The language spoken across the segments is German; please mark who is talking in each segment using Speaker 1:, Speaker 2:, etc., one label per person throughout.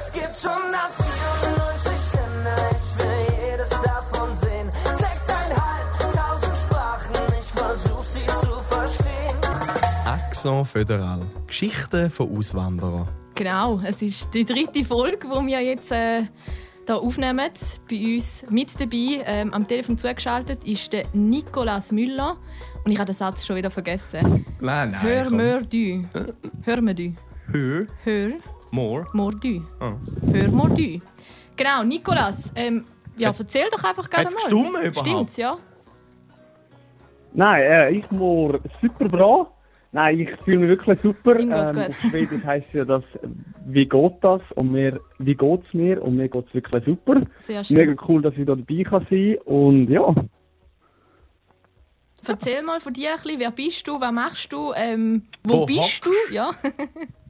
Speaker 1: Es gibt 194 Länder, ich will jedes davon sehen. Sechseinhalbtausend Sprachen, ich versuch sie zu verstehen.
Speaker 2: Accent Föderal. Geschichten von Auswanderern.
Speaker 3: Genau, es ist die dritte Folge, die wir jetzt äh, hier aufnehmen. Bei uns mit dabei, ähm, am Telefon zugeschaltet, ist der Nicolas Müller. Und ich habe den Satz schon wieder vergessen.
Speaker 2: Nein, nein.
Speaker 3: Hör mir du. Hör mir du.
Speaker 2: Hör.
Speaker 3: Hör
Speaker 2: More.
Speaker 3: mir du.
Speaker 2: Ah.
Speaker 3: Hör mir du. Genau, Nicolas, ähm, ja, erzähl doch einfach gerne mal.
Speaker 2: gestummen überhaupt?
Speaker 3: Stimmt's, ja?
Speaker 4: Nein, äh, ich muss super bra. Nein, ich fühle mich wirklich super. Ähm,
Speaker 3: gut.
Speaker 4: auf Schwedisch heisst ja das, äh, wie geht das? Und mir, wie geht's mir? Und mir geht's wirklich super.
Speaker 3: Sehr schön.
Speaker 4: Mega cool, dass ich da dabei kann sein Und ja,
Speaker 3: Erzähl mal von dir ein bisschen, wer bist du, was machst du, ähm, wo
Speaker 2: Wo
Speaker 3: bist du? Ja.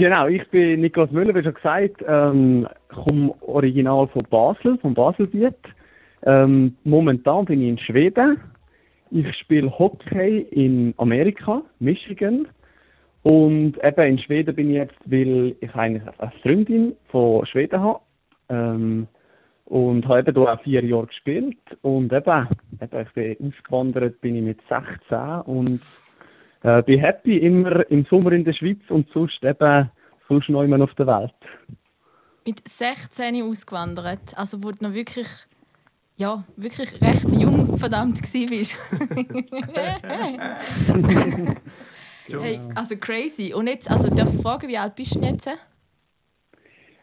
Speaker 4: genau, ich bin Niklas Müller, wie schon gesagt, ähm, komme original von Basel, vom Baselbiet. Ähm, momentan bin ich in Schweden. Ich spiele Hockey in Amerika, Michigan. Und eben in Schweden bin ich jetzt, weil ich eigentlich eine Freundin von Schweden habe. Ähm, und habe eben hier auch vier Jahre gespielt. Und eben, eben ich bin ausgewandert, bin ich mit 16 und äh, bin happy immer im Sommer in der Schweiz und sonst eben sonst noch immer auf der Welt.
Speaker 3: Mit 16 ausgewandert. Also, wo du noch wirklich, ja, wirklich recht jung verdammt gsi bist. hey, also crazy. Und jetzt, also darf ich fragen, wie alt bist du jetzt?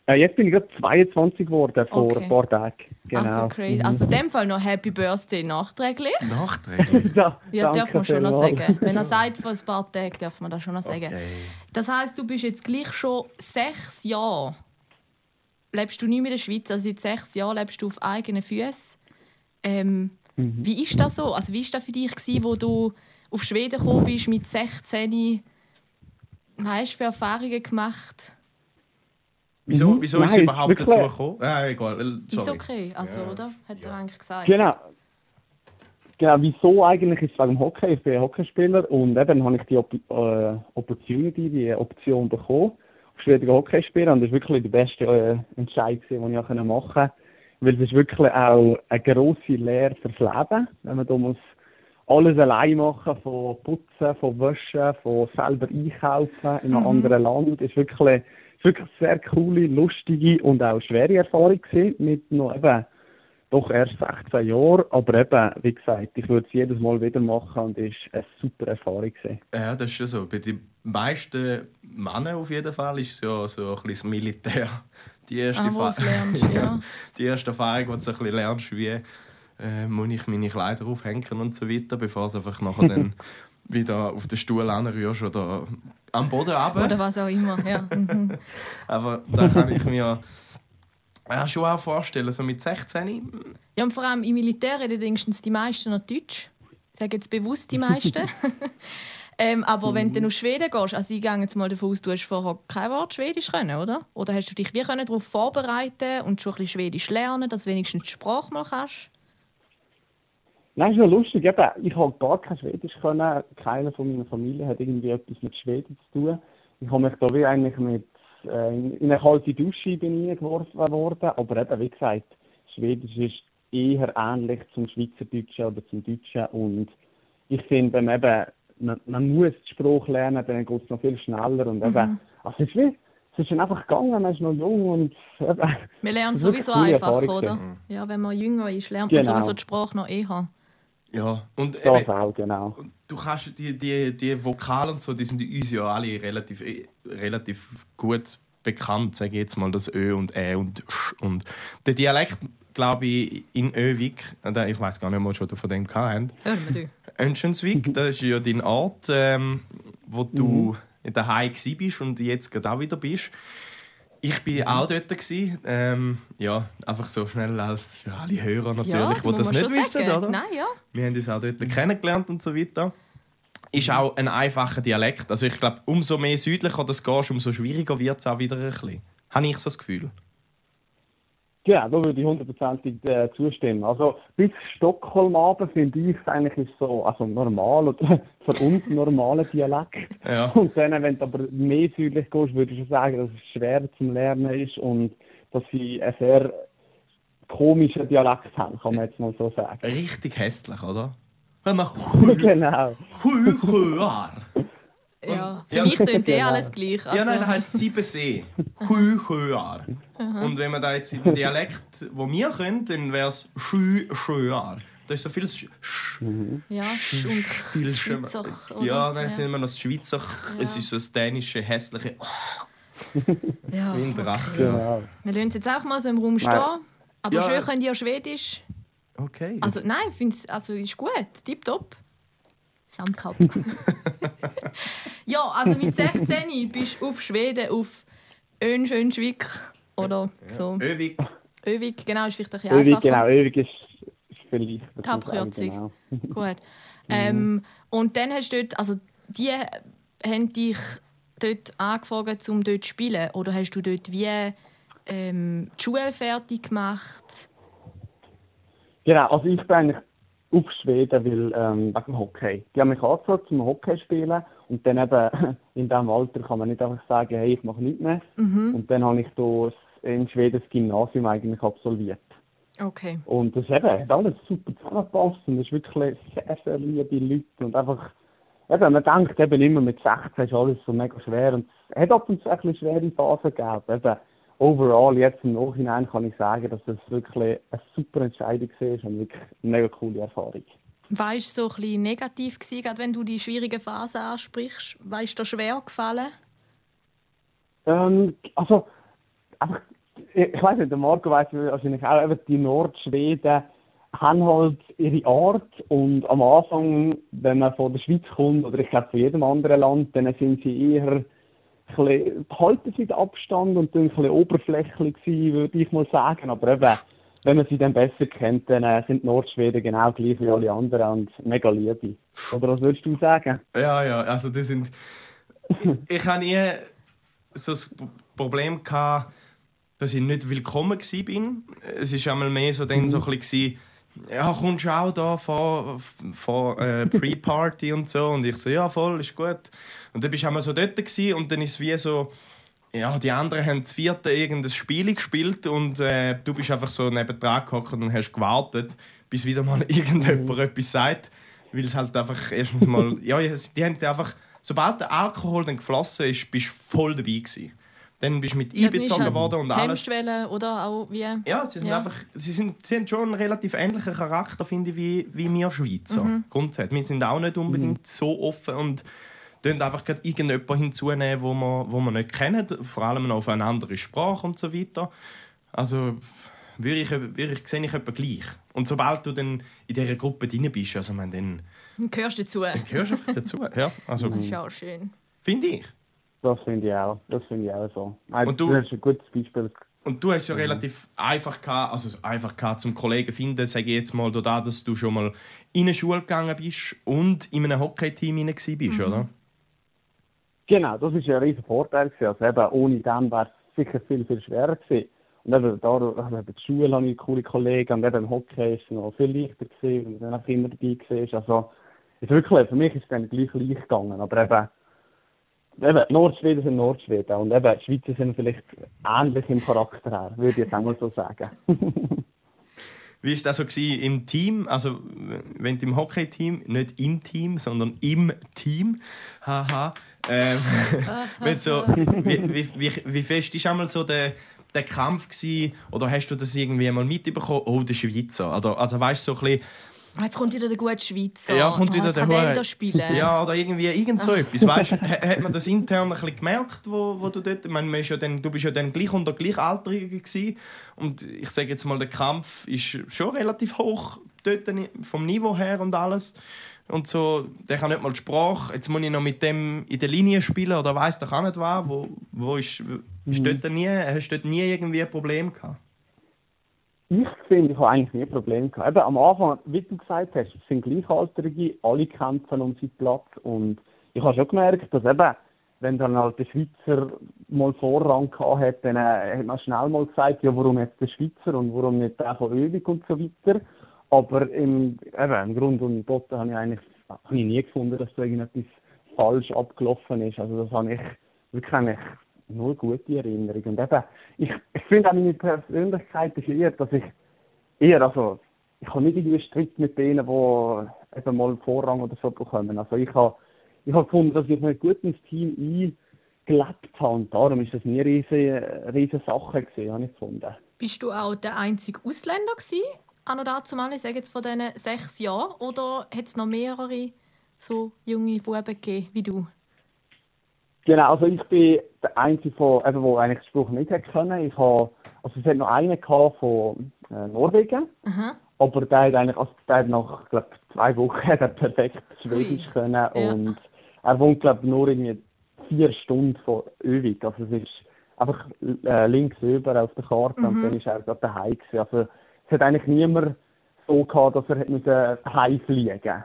Speaker 4: Äh, jetzt bin ich gerade 22 geworden vor
Speaker 3: Okay.
Speaker 4: ein paar Tagen. Genau.
Speaker 3: Also crazy. Also in dem Fall noch Happy Birthday nachträglich.
Speaker 2: Nachträglich.
Speaker 4: ja,
Speaker 3: Ja, darf man schon noch sagen. Wenn er sagt, vor ein paar Tagen, darf man das schon noch sagen.
Speaker 2: Okay.
Speaker 3: Das heisst, du bist jetzt gleich schon sechs Jahre. Lebst du nicht mehr in der Schweiz, also seit sechs Jahren lebst du auf eigenen Füßen. Ähm,
Speaker 4: Mhm.
Speaker 3: Wie ist das so? Also wie ist das für dich gewesen, wo du auf Schweden gekommen bist mit 16? Weißt du, für Erfahrungen gemacht?
Speaker 2: Wieso,
Speaker 4: Mhm.
Speaker 2: wieso ist es
Speaker 4: Nein,
Speaker 2: überhaupt
Speaker 4: wirklich-
Speaker 2: dazu gekommen? Ja, egal. äh,
Speaker 3: Ist
Speaker 2: Sorry.
Speaker 3: okay, also,
Speaker 2: Ja.
Speaker 3: oder? Hat er
Speaker 2: Ja.
Speaker 3: eigentlich gesagt.
Speaker 4: Genau. Genau, wieso eigentlich ist es wegen dem Hockey. Ich bin Hockeyspieler und eben habe ich die Op äh, Opportunity, die Option bekommen, auf Schweden Hockey spielen. Und das war wirklich der beste äh, Entscheid, den ich auch machen konnte. Weil es ist wirklich auch eine grosse Lehre fürs Leben, wenn man da muss alles allein machen, von Putzen, von Waschen, von selber einkaufen in einem
Speaker 3: Mhm.
Speaker 4: anderen Land. Ist wirklich, es ist wirklich eine sehr coole, lustige und auch schwere Erfahrung gewesen, mit noch eben doch erst 16 Jahren, aber eben, wie gesagt, ich würde es jedes Mal wieder machen und es war eine super Erfahrung. Gewesen.
Speaker 2: Ja, das ist schon so. Bei den meisten Männern auf jeden Fall ist es ja so ein bisschen das Militär. Die erste,
Speaker 3: Ah,
Speaker 2: Fa-
Speaker 3: es lernst, ja.
Speaker 2: die erste Erfahrung, wo du so ein bisschen lernst, wie äh, muss ich meine Kleider aufhängen und so weiter, bevor du einfach nachher dann wieder auf den Stuhl anrührst oder am Boden runter.
Speaker 3: Oder was auch immer. Ja. Mhm.
Speaker 2: Aber da kann ich mir ja, schon auch vorstellen, so mit 16.
Speaker 3: ja, und vor allem im Militär reden wenigstens die meisten noch Deutsch. Ich sage jetzt bewusst die meisten. ähm, aber wenn du dann nach Schweden gehst, also ich gehe jetzt mal davon aus, du hast vorher kein Wort Schwedisch können, oder? Oder hast du dich wie können darauf vorbereiten und schon ein bisschen Schwedisch lernen, dass du wenigstens die Sprache mal kannst?
Speaker 4: Nein, ist noch lustig, eben, ich habe gar kein Schwedisch können, keiner von meiner Familie hat irgendwie etwas mit Schweden zu tun. Ich habe mich da wie eigentlich mit, äh, in in eine kalte Dusche bin ich geworfen worden, aber eben, wie gesagt, Schwedisch ist eher ähnlich zum Schweizerdeutschen oder zum Deutschen und ich finde, wenn man eben, man, man muss die Sprache lernen, dann geht es noch viel schneller und eben, also es ist wie, es ist einfach gegangen, man ist noch jung und eben,
Speaker 3: Wir lernen
Speaker 4: Das ist wirklich
Speaker 3: sowieso einfach,
Speaker 4: Erfahrung
Speaker 3: oder? Ja, wenn man jünger ist, lernt man
Speaker 4: Genau.
Speaker 3: sowieso die Sprache noch eher.
Speaker 2: Ja, und
Speaker 4: das
Speaker 2: eben,
Speaker 4: auch, genau.
Speaker 2: Du kannst die, die, die Vokale und so, die sind uns ja alle relativ, eh, relativ gut bekannt, sage ich jetzt mal, das Ö und Ä und Sch. Und der Dialekt, glaube ich, in Övik, äh, ich weiß gar nicht mal, was du von dem gehabt
Speaker 3: du.
Speaker 2: Önschensvik, das ist ja dein Ort, ähm, wo du in der Hai bist und jetzt gerade auch wieder bist. Ich bin auch dort. Gewesen. Ähm, ja, einfach so schnell als für alle Hörer natürlich, die
Speaker 3: muss
Speaker 2: das nicht wissen,
Speaker 3: sagen.
Speaker 2: oder?
Speaker 3: Nein, ja.
Speaker 2: Wir haben uns auch dort kennengelernt und so weiter. Ist auch ein einfacher Dialekt. Also ich glaube, umso mehr südlicher das gehst, umso schwieriger wird es auch wieder ein bisschen. Habe ich so das Gefühl.
Speaker 4: Genau, da würde ich hundertprozentig äh, zustimmen. Also bis Stockholm runter finde ich eigentlich ist so also normal oder für uns normaler Dialekt.
Speaker 2: Ja.
Speaker 4: Und dann, wenn du aber mehr südlich gehst, würde ich schon sagen, dass es schwer zum Lernen ist und dass sie einen sehr komischen Dialekt haben, kann man jetzt mal so sagen.
Speaker 2: Richtig hässlich, oder? Wenn man
Speaker 4: genau.
Speaker 3: Ja, für
Speaker 2: Ja.
Speaker 3: mich tönt eh alles gleich. Also,
Speaker 2: Ja, nein, das heisst Siebensee. Hühöar. Und wenn man da jetzt im Dialekt, wo wir können, dann wäre es Schüöar. Da ist so viel Sch Sch
Speaker 3: ja, Sch und
Speaker 2: viel
Speaker 3: Schweizer. oder?
Speaker 2: Ja, dann sind wir noch das Schweizer.
Speaker 3: Ja.
Speaker 2: Es ist so das dänische, hässliche
Speaker 3: ja.
Speaker 2: wie ein Drache.
Speaker 4: genau.
Speaker 3: Wir lassen es jetzt auch mal so im Raum stehen.
Speaker 4: Nein.
Speaker 3: Aber
Speaker 2: Ja.
Speaker 3: schön können die ja Schwedisch.
Speaker 2: Okay.
Speaker 3: Also nein, ich finde es also, ist gut. Tipptopp. Sandkap. ja, also mit 16 bist du auf Schweden, auf Önschönschwik oder so.
Speaker 2: Ewig.
Speaker 3: Övik, genau, ist vielleicht ein bisschen
Speaker 4: Ewig,
Speaker 3: einfacher.
Speaker 4: genau, ewig ist, vielleicht.
Speaker 3: Die Abkürzung.
Speaker 4: Genau.
Speaker 3: Gut. Ähm, und dann hast du dort, also die haben dich dort angefragt, um dort zu spielen? Oder hast du dort wie ähm, die Schule fertig gemacht?
Speaker 4: Genau, also ich bin eigentlich auf Schweden, weil, ähm, wegen Hockey. Die haben mich angefragt zum Hockey spielen und dann eben in diesem Alter kann man nicht einfach sagen, hey, ich mache nichts mehr. Und dann habe ich da in Schweden das Gymnasium eigentlich absolviert.
Speaker 3: Okay.
Speaker 4: Und das eben, hat alles super zusammengepasst und es ist wirklich sehr, sehr liebe Leute und einfach, eben, man denkt eben immer mit 16 ist alles so mega schwer und es hat ab und zu ein bisschen schwere Phasen gegeben. Eben, overall, jetzt im Nachhinein kann ich sagen, dass das wirklich eine super Entscheidung war und wirklich eine mega coole Erfahrung.
Speaker 3: War es so ein bisschen negativ gewesen, gerade wenn du die schwierigen Phasen ansprichst? War es dir schwer gefallen?
Speaker 4: Ähm, also, einfach, ich weiß nicht, der Marco weiß wahrscheinlich auch, eben die Nordschweden haben halt ihre Art und am Anfang, wenn man von der Schweiz kommt, oder ich glaube von jedem anderen Land, dann sind sie eher bisschen, halten sie den Abstand und ein bisschen oberflächlich gewesen, würde ich mal sagen, aber eben, wenn man sie dann besser kennt, dann äh, sind die Nordschweden genau gleich wie alle anderen und mega liebe. Oder was würdest du sagen?
Speaker 2: Ja, ja, also das sind. Ich habe nie so das Problem gehabt, dass ich nicht willkommen war. Es ist einmal mehr so dann so ein bisschen, ja, kommst du auch da vor, vor äh, Pre-Party und so? Und ich so, ja, voll, ist gut. Und dann bist du einmal so dort gewesen, und dann ist es wie so, ja, die anderen haben das vierte irgendein Spiel gespielt und äh, du bist einfach so nebendran gehockt und hast gewartet, bis wieder mal irgendjemand etwas sagt. Weil es halt einfach erstens mal, ja, die haben einfach, sobald der Alkohol dann geflossen ist, bist du voll dabei gewesen. Dann bist du mit einbezogen worden und alles.
Speaker 3: Oder auch wie?
Speaker 2: Ja, sie sind
Speaker 3: Ja.
Speaker 2: einfach, sie sind, sie haben schon einen relativ ähnlichen Charakter, finde ich, wie, wie wir Schweizer. Grundsätzlich. Wir sind auch nicht unbedingt so offen und tun einfach gerade irgendjemanden hinzunehmen, wo wir, wo wir nicht kennen, vor allem noch auf eine andere Sprache und so weiter. Also würde ich, würde ich, sehe ich etwa gleich. Und sobald du dann in dieser Gruppe drin bist, also man, dann,
Speaker 3: Du gehörst dazu.
Speaker 2: dann gehörst du dazu. Ja, also
Speaker 3: Das ist auch schön.
Speaker 2: finde ich.
Speaker 4: Das finde ich auch. Das finde ich auch so.
Speaker 2: Und du-
Speaker 4: Das ist ein gutes Beispiel.
Speaker 2: Und du hast es ja relativ einfach gehabt, also einfach gehabt, zum Kollegen finden, sage ich jetzt mal, da, dass du schon mal in eine Schule gegangen bist und in einem Hockey-Team bist,
Speaker 3: Mhm.
Speaker 2: oder?
Speaker 4: Genau, das ist ja ein riesen Vorteil gewesen. Also eben, ohne dem wäre es sicher viel, viel schwerer gewesen. Und eben, da, eben die Schule habe ich coole Kollegen und eben Hockey ist es noch viel leichter gewesen, wenn man dann auch immer dabei war. Also, ist wirklich, für mich ist es dann gleich leicht gegangen. Aber eben, eben, Nordschweden sind Nordschweden und eben, Schweizer sind vielleicht ähnlich im Charakter her, würde ich jetzt einmal so sagen.
Speaker 2: Wie war das so gewesen im Team? Also, wenn du im Hockey-Team, nicht im Team, sondern im Team, haha, ähm, so, wie, wie, wie, wie fest war einmal so der, der Kampf gewesen, oder hast du das irgendwie mal mitbekommen? Oh, der Schweizer. Oder, also weißt du, so ein bisschen,
Speaker 3: Jetzt kommt wieder der gute Schweizer.
Speaker 2: Ja, kommt wieder
Speaker 3: oh, jetzt
Speaker 2: der
Speaker 3: kann der
Speaker 2: Hure-
Speaker 3: wieder spielen.
Speaker 2: Ja, oder irgendwie irgend so etwas. Weißt, hat man das intern ein bisschen gemerkt, wo, wo du dort. Ich meine, man ist ja dann, du bist ja dann gleich unter Gleichaltrigen gewesen. Und ich sage jetzt mal, der Kampf ist schon relativ hoch dort vom Niveau her und alles. Und so, der kann nicht mal die Sprache. Jetzt muss ich noch mit dem in der Linie spielen oder weiß doch auch nicht was. Wo, wo ist, ist dort nie, hast du dort nie irgendwie ein Problem gehabt?
Speaker 4: Ich finde, ich habe eigentlich nie Probleme gehabt. Eben, am Anfang, wie du gesagt hast, es sind Gleichaltrige, alle kämpfen um seinen Platz und ich habe schon gemerkt, dass eben wenn dann halt der Schweizer mal Vorrang gehabt hat, dann äh, hat man schnell mal gesagt, ja, warum jetzt der Schweizer und warum nicht der von Ewig und so weiter. Aber im, eben, im Grund und Boden habe ich eigentlich habe ich nie gefunden, dass da irgendetwas falsch abgelaufen ist. Also das habe ich wirklich eigentlich nur gute Erinnerungen. Und eben, ich, ich finde auch meine Persönlichkeit ist eher, dass ich eher, also ich habe nicht irgendwie Streit mit denen, die eben mal Vorrang oder so bekommen. Also ich habe, ich habe gefunden, dass ich mich gut ins Team eingelebt habe und darum ist das nie eine riesige, riesige Sache gewesen, habe ich gefunden.
Speaker 3: Bist du auch der einzige Ausländer gewesen? An oder dazu mal, ich sage jetzt von diesen sechs Jahren, oder hat es noch mehrere so junge Buben gegeben wie du?
Speaker 4: Genau, also ich bin der Einzige, von, eben, der eigentlich den Spruch nicht hätte können. Ich habe, also es hat noch einen gehabt von äh, Norwegen,
Speaker 3: Aha.
Speaker 4: aber der hat eigentlich, also der hat nach glaub, zwei Wochen hat er perfekt Schwedisch
Speaker 3: Ui.
Speaker 4: können
Speaker 3: Ja.
Speaker 4: und er wohnt glaube nur irgendwie vier Stunden von Övik. Also es ist einfach äh, links über auf der Karte und
Speaker 3: Mhm.
Speaker 4: dann ist er gerade daheim gewesen. Also es hat eigentlich niemand so gehabt, dass er müssen heimfliegen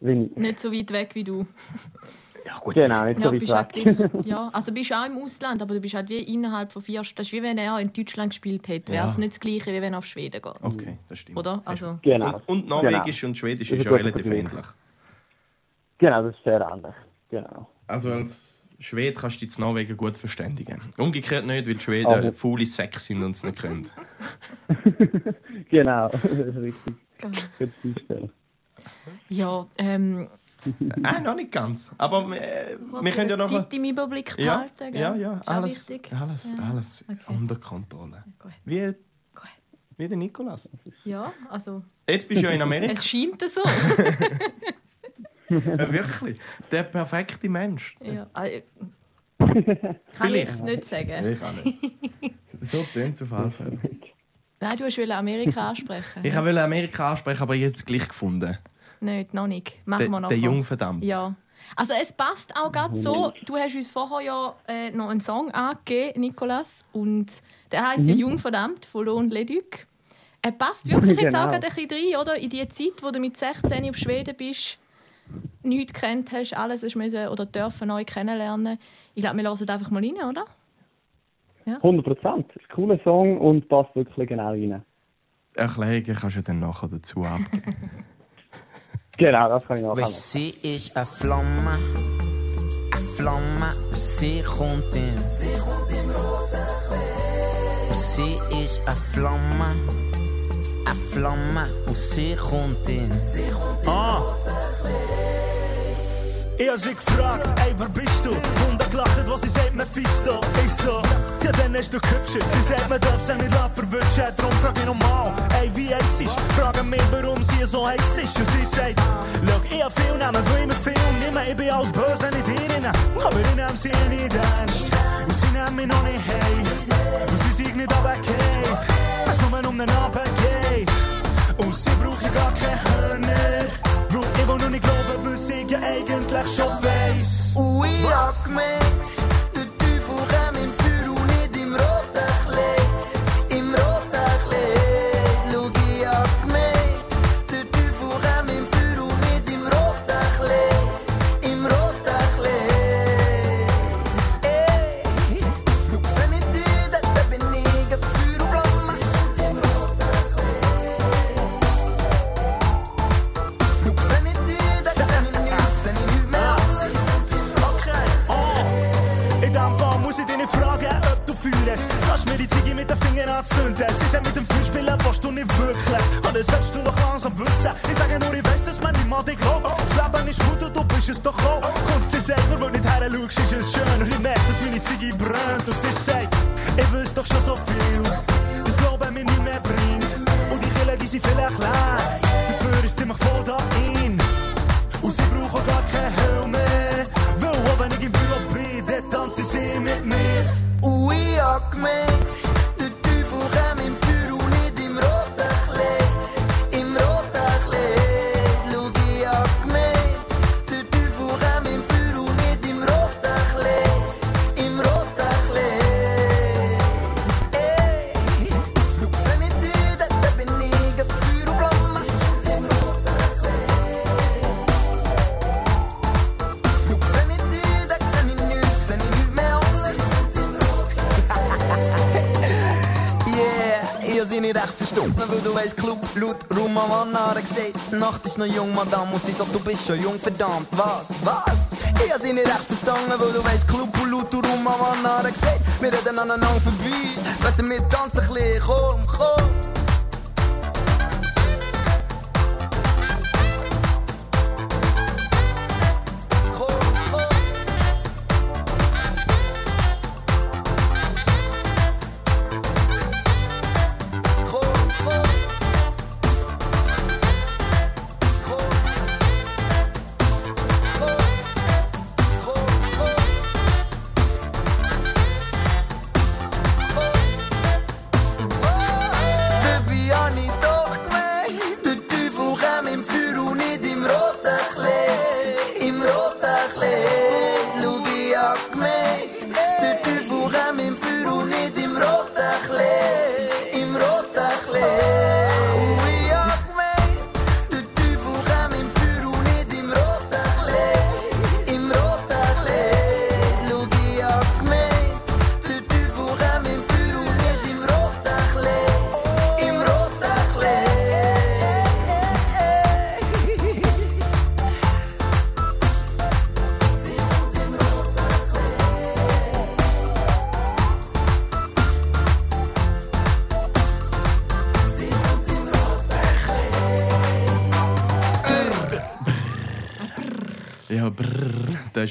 Speaker 4: musste.
Speaker 3: Nicht so weit weg wie du.
Speaker 2: Ja, gut.
Speaker 4: Genau, nicht
Speaker 3: Ja,
Speaker 4: so
Speaker 3: bist
Speaker 4: weit
Speaker 3: halt
Speaker 4: weg.
Speaker 3: gleich- ja, also bist du auch im Ausland, aber du bist halt wie innerhalb von vier Stunden. Das ist wie wenn er in Deutschland gespielt hätte. Wäre es
Speaker 2: Ja.
Speaker 3: nicht das Gleiche, wie wenn er auf Schweden geht.
Speaker 2: Okay, das stimmt.
Speaker 3: Oder? Also,
Speaker 4: genau.
Speaker 2: Und, und Norwegisch und Schwedisch ist
Speaker 4: ist
Speaker 2: ja relativ ähnlich.
Speaker 4: Genau, das ist sehr ähnlich. Genau.
Speaker 2: Also als Schwede kannst du dich in Norwegen gut verständigen. Umgekehrt nicht, weil die Schweden
Speaker 4: Aber-
Speaker 2: faule Sex sind und es nicht können.
Speaker 4: Genau, das ist richtig. Einstellung.
Speaker 3: ja, ähm,
Speaker 2: Nein, noch nicht ganz. Aber äh, wir können ja noch...
Speaker 3: Zeit im Überblick
Speaker 2: Ja,
Speaker 3: behalten. gell?
Speaker 2: ja, ja,
Speaker 3: Ist auch
Speaker 2: alles,
Speaker 3: wichtig.
Speaker 2: alles,
Speaker 3: Ja.
Speaker 2: alles
Speaker 3: Okay.
Speaker 2: unter Kontrolle.
Speaker 3: Gut.
Speaker 2: Wie,
Speaker 3: Gut.
Speaker 2: wie der Nikolas.
Speaker 3: Ja, also,
Speaker 2: Jetzt bist du ja in Amerika.
Speaker 3: es scheint so.
Speaker 2: Ja, wirklich. Der perfekte Mensch.
Speaker 3: ja, äh, kann ich jetzt nicht sagen.
Speaker 2: Ich auch nicht. So tönt es auf alle Fälle.
Speaker 3: Nein, du wolltest Amerika ansprechen.
Speaker 2: Ich wollte Amerika ansprechen, aber jetzt gleich gefunden.
Speaker 3: Nicht, noch nicht. Machen
Speaker 2: Der,
Speaker 3: wir noch.
Speaker 2: der Jungverdammt.
Speaker 3: Ja. Also es passt auch gerade so. Du hast uns vorher ja äh, noch einen Song angegeben, Nicolas. Und der heißt ja «Jung verdammt» von Lohn Leduc. Er passt wirklich jetzt auch
Speaker 4: Genau.
Speaker 3: gerade ein bisschen rein, oder? In die Zeit, wo du mit 16 auf Schweden bist, nichts kennt hast, alles hast müssen oder dürfen neu kennenlernen. Ich glaube, wir hören einfach mal rein, oder?
Speaker 4: 100 Prozent. Ist ein cooler Song und passt wirklich genau rein.
Speaker 2: Erklärungen kannst du dann nachher dazu abgeben.
Speaker 4: Genau, das kann ich nachher
Speaker 5: Wij
Speaker 4: machen.
Speaker 5: ze is een vlamme, een vlamme, ze komt in. Ze is een vlamme, een vlamme, ze komt in.
Speaker 6: Ah. Ich hab sie gefragt, ey, wer bist du? Und er gelacht, was sie sagt, Mephisto. Ich so, ja, dann hast du gehübscht. Sie sagt, man darf sie nicht verwünschen. Darum frag ich nochmal, ey, wie heiß ist? Fragen mich, warum sie so heiß ist. Und sie sagt, schau, ich hab viel Namen, will immer viel nehmen. Ich bin alles böse, nicht ihnen. Aber ich nehm sie nicht ernst. Und sie nehmen mich noch nicht hey. Und sie sind nicht runtergefallen. Weil's nur um den Abend geht. Und sie brauchen gar keine Hörner. Weil ich will nur nicht glauben, was ich ja eigentlich schon weiss.
Speaker 5: Jak meid, de
Speaker 6: vielleicht ist ziemlich voll da in. Und sie brauchen gar keine Helm mehr. Weil auch wenn ich im Büro bin, dann tanzen sie mit mir.
Speaker 5: Oei, jak die Nacht ist noch jung, Madame, und sie sagt, du bist schon jung, verdammt, was, was? Ich hab sie nicht recht verstanden, weil du weißt, Club, laut, Raum am Anna gesagt, wir reden aneinander vorbei, weißt du, wir tanzen ein bisschen, komm. Komm,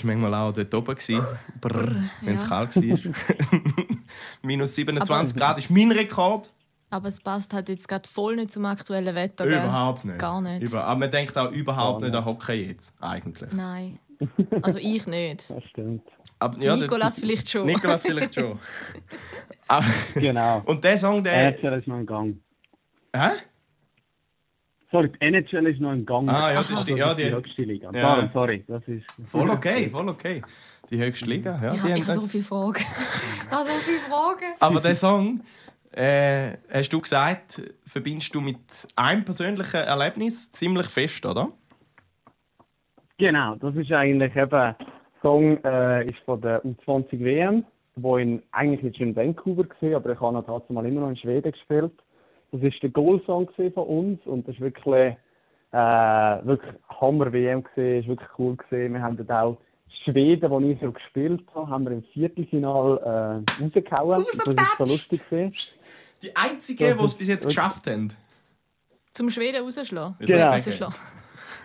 Speaker 2: war manchmal auch dort oben. gewesen. Wenn es
Speaker 3: ja.
Speaker 2: kalt war. Minus 27 Grad ist mein Rekord.
Speaker 3: Aber es passt halt jetzt gerade voll nicht zum aktuellen Wetter. Gell?
Speaker 2: Überhaupt nicht.
Speaker 3: Gar nicht.
Speaker 2: Über aber man denkt auch überhaupt
Speaker 4: Gar
Speaker 2: nicht an Hockey jetzt, eigentlich.
Speaker 3: Nein. Also ich nicht.
Speaker 4: Das stimmt.
Speaker 2: Aber, ja,
Speaker 3: Nikolas vielleicht schon.
Speaker 2: Nikolas vielleicht schon. Aber-
Speaker 4: Genau.
Speaker 2: Und der Song, der...
Speaker 4: NHL ist im Gang.
Speaker 2: Hä?
Speaker 4: Sorry, die NHL ist noch im Gang.
Speaker 2: Ah, ja, das stimmt. Ja,
Speaker 4: ist die
Speaker 2: die-
Speaker 4: höchste Liga.
Speaker 2: Ja.
Speaker 4: Darum, sorry. Das ist...
Speaker 2: Voll okay, voll okay. Die höchste Liga, ja.
Speaker 3: Ich
Speaker 2: die
Speaker 3: habe so viele Fragen. ich habe so viele Fragen.
Speaker 2: Aber der Song, äh, hast du gesagt, verbindest du mit einem persönlichen Erlebnis ziemlich fest, oder?
Speaker 4: Genau, das ist eigentlich eben, der Song äh, ist von der U20 WM, wo ich eigentlich jetzt schon in Vancouver gesehen, aber ich habe ihn trotzdem mal immer noch in Schweden gespielt. Das ist der Goal-Song gewesen von uns und das ist wirklich, äh, wirklich Hammer WM gesehen, ist wirklich cool gesehen. Wir haben dort auch Schweden, wo ich so gespielt habe, haben wir im Viertelfinal äh, rausgehauen. Das ist so lustig gewesen.
Speaker 2: Die einzige, die es bis jetzt geschafft haben.
Speaker 3: Zum Schweden rausschlagen.
Speaker 4: Genau.
Speaker 3: Rausschlagen.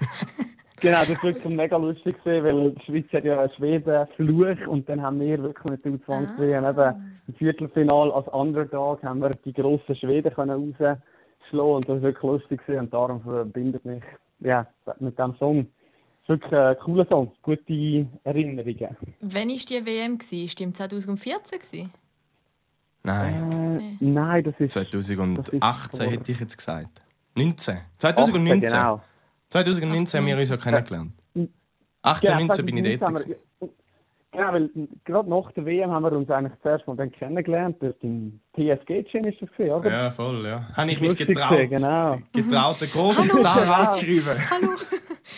Speaker 4: Genau, das war wirklich mega lustig, gewesen, weil die Schweiz hat ja einen Schweden-Fluch und dann haben wir wirklich mit dem
Speaker 3: Ah.
Speaker 4: U20 WM eben im Viertelfinal als Underdog haben wir die grossen Schweden können rausschlagen und das war wirklich lustig gewesen, und darum verbindet mich ja, mit diesem Song. Es ist wirklich ein cooler Song, gute Erinnerungen.
Speaker 3: Wann war die WM? gewesen? Stimmt 2014? gewesen?
Speaker 2: Nein,
Speaker 4: Äh, nein, das ist
Speaker 2: 2018
Speaker 4: vor-
Speaker 2: hätte ich jetzt gesagt. 19. 2019.
Speaker 4: Genau.
Speaker 2: 2019 haben wir uns ja kennengelernt. 18,
Speaker 4: Genau,
Speaker 2: 19 bin ich
Speaker 4: 2019
Speaker 2: dort.
Speaker 4: Genau, weil gerade nach der WM haben wir uns eigentlich zuerst mal dann kennengelernt. Dort im TSG-Gym ist das gewesen, oder?
Speaker 2: Ja, voll, ja. Habe ich mich getraut,
Speaker 4: gewesen, genau.
Speaker 2: getraut, den grossen. Star anzuschreiben.
Speaker 3: Hallo.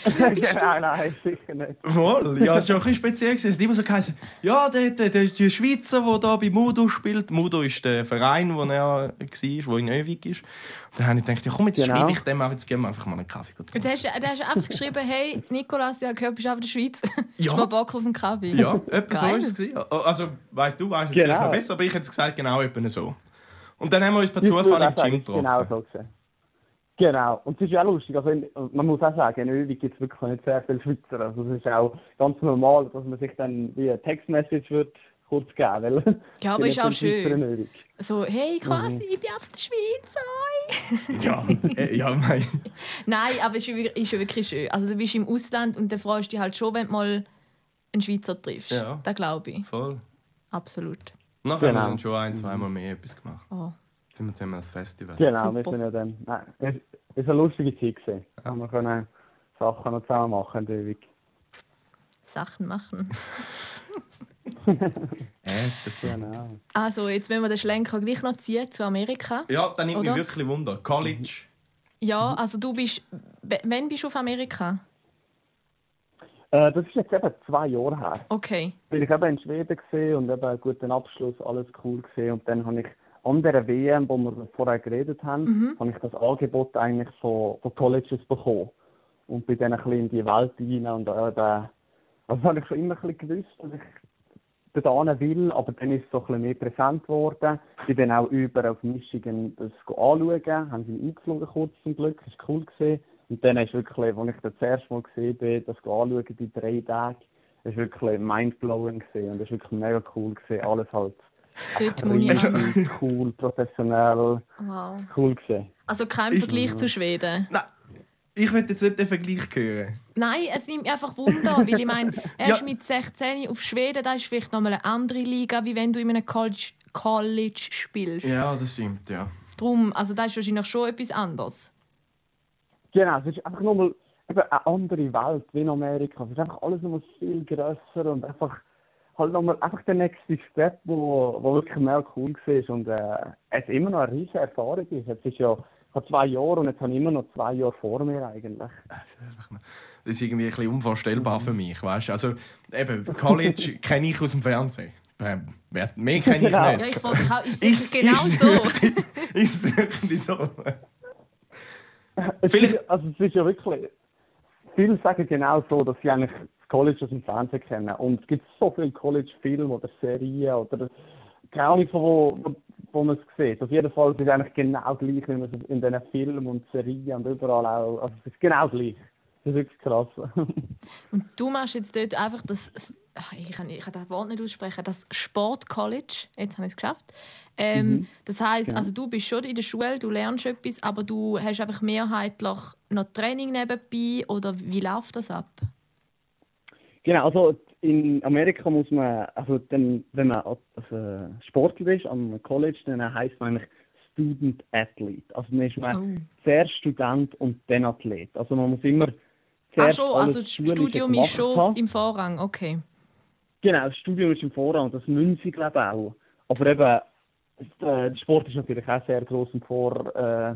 Speaker 4: nein, nein, sicher nicht.
Speaker 2: Voll, ja, es war auch ein bisschen speziell. Es hat immer so geheißen, ja, der, der, der, der Schweizer, der hier bei Mudo spielt. Mudo ist der Verein, wo er war, der in Ewig ist. Und dann habe ich gedacht, ja, komm, jetzt
Speaker 4: Genau.
Speaker 2: schreibe ich dem einfach, jetzt geben wir einfach mal einen Kaffee.
Speaker 3: Jetzt hast du, hast du einfach geschrieben, hey Nikolas, ja, gehört, bist du auch in der Schweiz.
Speaker 2: Ja.
Speaker 3: Hast du mal Bock auf einen Kaffee?
Speaker 2: Ja, etwa so ist es. gewesen. Also, weißt du, weißt es
Speaker 4: Genau.
Speaker 2: vielleicht noch besser, aber ich hätte es gesagt, genau etwa so. Und dann haben wir uns per Zufall im Gym
Speaker 4: Genau
Speaker 2: getroffen.
Speaker 4: so gesehen. Genau. Und es ist ja auch lustig. Also, man muss auch sagen, in Ewig gibt es wirklich nicht sehr viele Schweizer. Also, es ist auch ganz normal, dass man sich dann wie eine Textmessage wird kurz geben weil
Speaker 3: Ja, aber
Speaker 4: es
Speaker 3: ist auch schön. So, hey, quasi,
Speaker 2: Mhm.
Speaker 3: ich bin von der Schweiz.
Speaker 2: Ja, äh, ja, mein.
Speaker 3: Nein, aber es ist, ist ja wirklich schön. Also du bist im Ausland und dann freust du dich halt schon, wenn du mal einen Schweizer triffst.
Speaker 2: Ja.
Speaker 3: Das glaube ich.
Speaker 2: Voll.
Speaker 3: Absolut.
Speaker 2: Nachher haben wir
Speaker 4: Genau.
Speaker 2: dann schon ein, zweimal mehr etwas gemacht.
Speaker 3: Oh.
Speaker 2: Sind wir zusammen als Festival.
Speaker 4: Genau, wir
Speaker 3: Super.
Speaker 4: sind ja dann. Nein, es es war eine lustige Zeit. Gewesen. Ja. Wir können Sachen noch zusammen machen in Ewig.
Speaker 3: Sachen machen.
Speaker 2: Äh,
Speaker 4: Genau.
Speaker 3: Also, jetzt wenn wir den Schlenker gleich noch ziehen zu Amerika.
Speaker 2: ja, dann nimmt
Speaker 3: Oder?
Speaker 2: mich wirklich Wunder. College.
Speaker 3: Ja, also du bist. Wann bist du auf Amerika?
Speaker 4: Äh, das ist jetzt eben zwei Jahre her.
Speaker 3: Okay.
Speaker 4: Weil ich eben in Schweden gesehen und eben einen guten Abschluss, alles cool gesehen. Und dann habe ich anderen WM, wo wir vorher geredet haben, habe ich das Angebot eigentlich von, von Colleges bekommen. Und bin dann ein bisschen in die Welt rein und äh, da, also das habe ich schon immer ein bisschen gewusst, dass ich dorthin will, aber dann ist es so ein bisschen mehr präsent geworden. Ich bin auch über auf Michigan das anschauen, haben sie eingeflogen kurz zum Glück, das war cool gewesen. Und dann ist wirklich, als ich das erste Mal gesehen bin, das anschauen, die drei Tage, ist wirklich mindblowing gewesen und das ist wirklich mega cool gewesen. Alles halt
Speaker 3: Dort muss ich
Speaker 4: cool, professionell,
Speaker 3: Wow.
Speaker 4: cool gewesen.
Speaker 3: Also kein
Speaker 2: Ist-
Speaker 3: Vergleich zu Schweden.
Speaker 2: Nein, ich will jetzt nicht den Vergleich hören.
Speaker 3: Nein, es nimmt mich einfach Wunder, weil ich meine, erst
Speaker 2: Ja.
Speaker 3: mit 16 auf Schweden, da ist vielleicht nochmal eine andere Liga, wie wenn du in einem College, College spielst.
Speaker 2: Ja, das stimmt, ja.
Speaker 3: Drum, also da ist wahrscheinlich schon etwas anderes.
Speaker 4: Genau, es ist einfach nochmal eine andere Welt wie in Amerika. Es ist einfach alles nochmal viel grösser und einfach halt nochmal einfach der nächste Step, wo, wo wirklich mega cool war und äh, es immer noch eine riesige Erfahrung ist. Jetzt ist ja ich habe zwei Jahre und jetzt habe ich immer noch zwei Jahre vor mir eigentlich.
Speaker 2: Das ist irgendwie ein bisschen unvorstellbar für mich, weißt du? Also, eben, College kenne ich aus dem Fernsehen. Ähm, wer- Mehr kenne ich
Speaker 4: Genau.
Speaker 3: Ja,
Speaker 2: nicht.
Speaker 3: ich frage mich auch, ist
Speaker 2: Ist-
Speaker 3: es genau
Speaker 2: ist
Speaker 3: so?
Speaker 2: wirklich- Ist es wirklich so?
Speaker 4: Es
Speaker 2: Vielleicht-
Speaker 4: ist, also es ist ja wirklich, viele sagen genau so, dass sie eigentlich das College aus dem Fernsehen kennen. Und es gibt so viele College-Filme oder Serien oder keine Ahnung, von wo, wo, man es sieht. Auf jeden Fall ist es eigentlich genau gleich, wie man es in diesen Filmen und Serien und überall auch, also es ist genau gleich. Das ist wirklich krass.
Speaker 3: Und du machst jetzt dort einfach das, ich kann, ich kann das Wort nicht aussprechen, das Sport-College, jetzt habe ich es geschafft. Ähm, Das heißt, also du bist schon in der Schule, du lernst etwas, aber du hast einfach mehrheitlich noch Training nebenbei oder wie läuft das ab?
Speaker 4: Genau, also in Amerika muss man, also dann, wenn man also Sportler ist am College, dann heißt man eigentlich Student Athlete. Also dann ist man
Speaker 3: Oh.
Speaker 4: zuerst Student und dann Athlet. Also man muss immer
Speaker 3: Ach
Speaker 4: zuerst
Speaker 3: schon,
Speaker 4: alles
Speaker 3: also das Studium ist schon
Speaker 4: haben.
Speaker 3: im Vorrang, okay.
Speaker 4: Genau, das Studium ist im Vorrang, das müssen sie glaube ich auch. Aber eben, äh, der Sport ist natürlich auch sehr groß im Vor... Äh,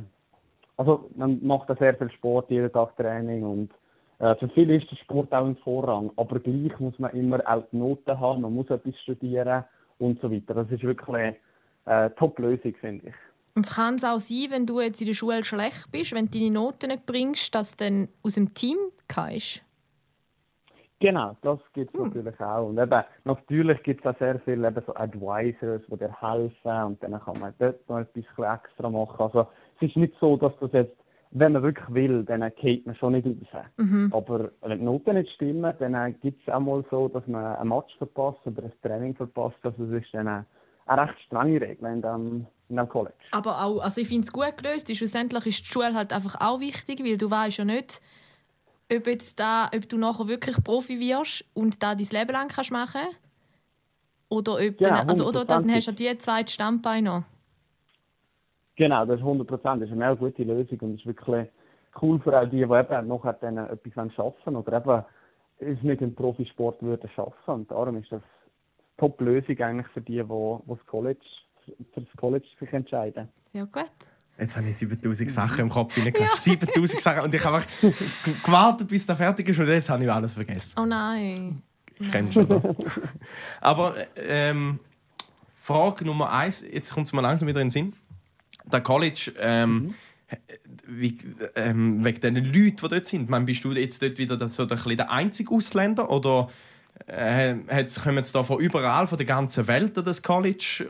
Speaker 4: also man macht auch sehr viel Sport, jeden Tag Training und äh, für viele ist der Sport auch im Vorrang. Aber gleich muss man immer auch die Noten haben, man muss etwas studieren und so weiter. Das ist wirklich eine äh, Top-Lösung, finde ich.
Speaker 3: Und es kann es auch sein, wenn du jetzt in der Schule schlecht bist, wenn du deine Noten nicht bringst, dass du dann aus dem Team gehst.
Speaker 4: Genau, das gibt es natürlich auch. Und eben, natürlich gibt es auch sehr viele eben so Advisors, die dir helfen und dann kann man dort noch etwas extra machen. Also es ist nicht so, dass das jetzt, wenn man wirklich will, dann geht man schon nicht raus. Aber wenn die Noten nicht stimmen, dann gibt es auch mal so, dass man ein Match verpasst oder ein Training verpasst. Also es ist dann eine, eine recht strenge Regel in dem, in dem College.
Speaker 3: Aber auch, also ich finde es gut gelöst. Schlussendlich ist die Schule halt einfach auch wichtig, weil du weißt ja nicht, ob, jetzt da, ob du nachher wirklich Profi wirst und da dein Leben lang kannst machen oder ob
Speaker 4: Ja,
Speaker 3: dann, also, oder dann hast du die zwei Standbeine noch.
Speaker 4: Genau, das ist 100 Prozent. Das ist eine mega gute Lösung und ist wirklich cool für all die, die eben nachher dann etwas schaffen wollen oder eben es mit dem Profisport würden schaffen. Und darum ist das eine Top-Lösung eigentlich für die, die, die das College, für das College sich entscheiden.
Speaker 3: Sehr gut.
Speaker 2: Jetzt habe ich 7000 Sachen im Kopf. Ich ja. 7000 Sachen. Und ich habe einfach gewartet, bis der fertig ist und jetzt habe ich alles vergessen.
Speaker 3: Oh nein.
Speaker 2: Kennst du, oder? Aber ähm, Frage Nummer eins, jetzt kommt es mir langsam wieder in den Sinn. Der College, ähm, wie, ähm, wegen den Leuten, die dort sind, meine, bist du jetzt dort wieder das, so der, der einzige Ausländer oder äh, kommen sie da von überall, von der ganzen Welt an das College?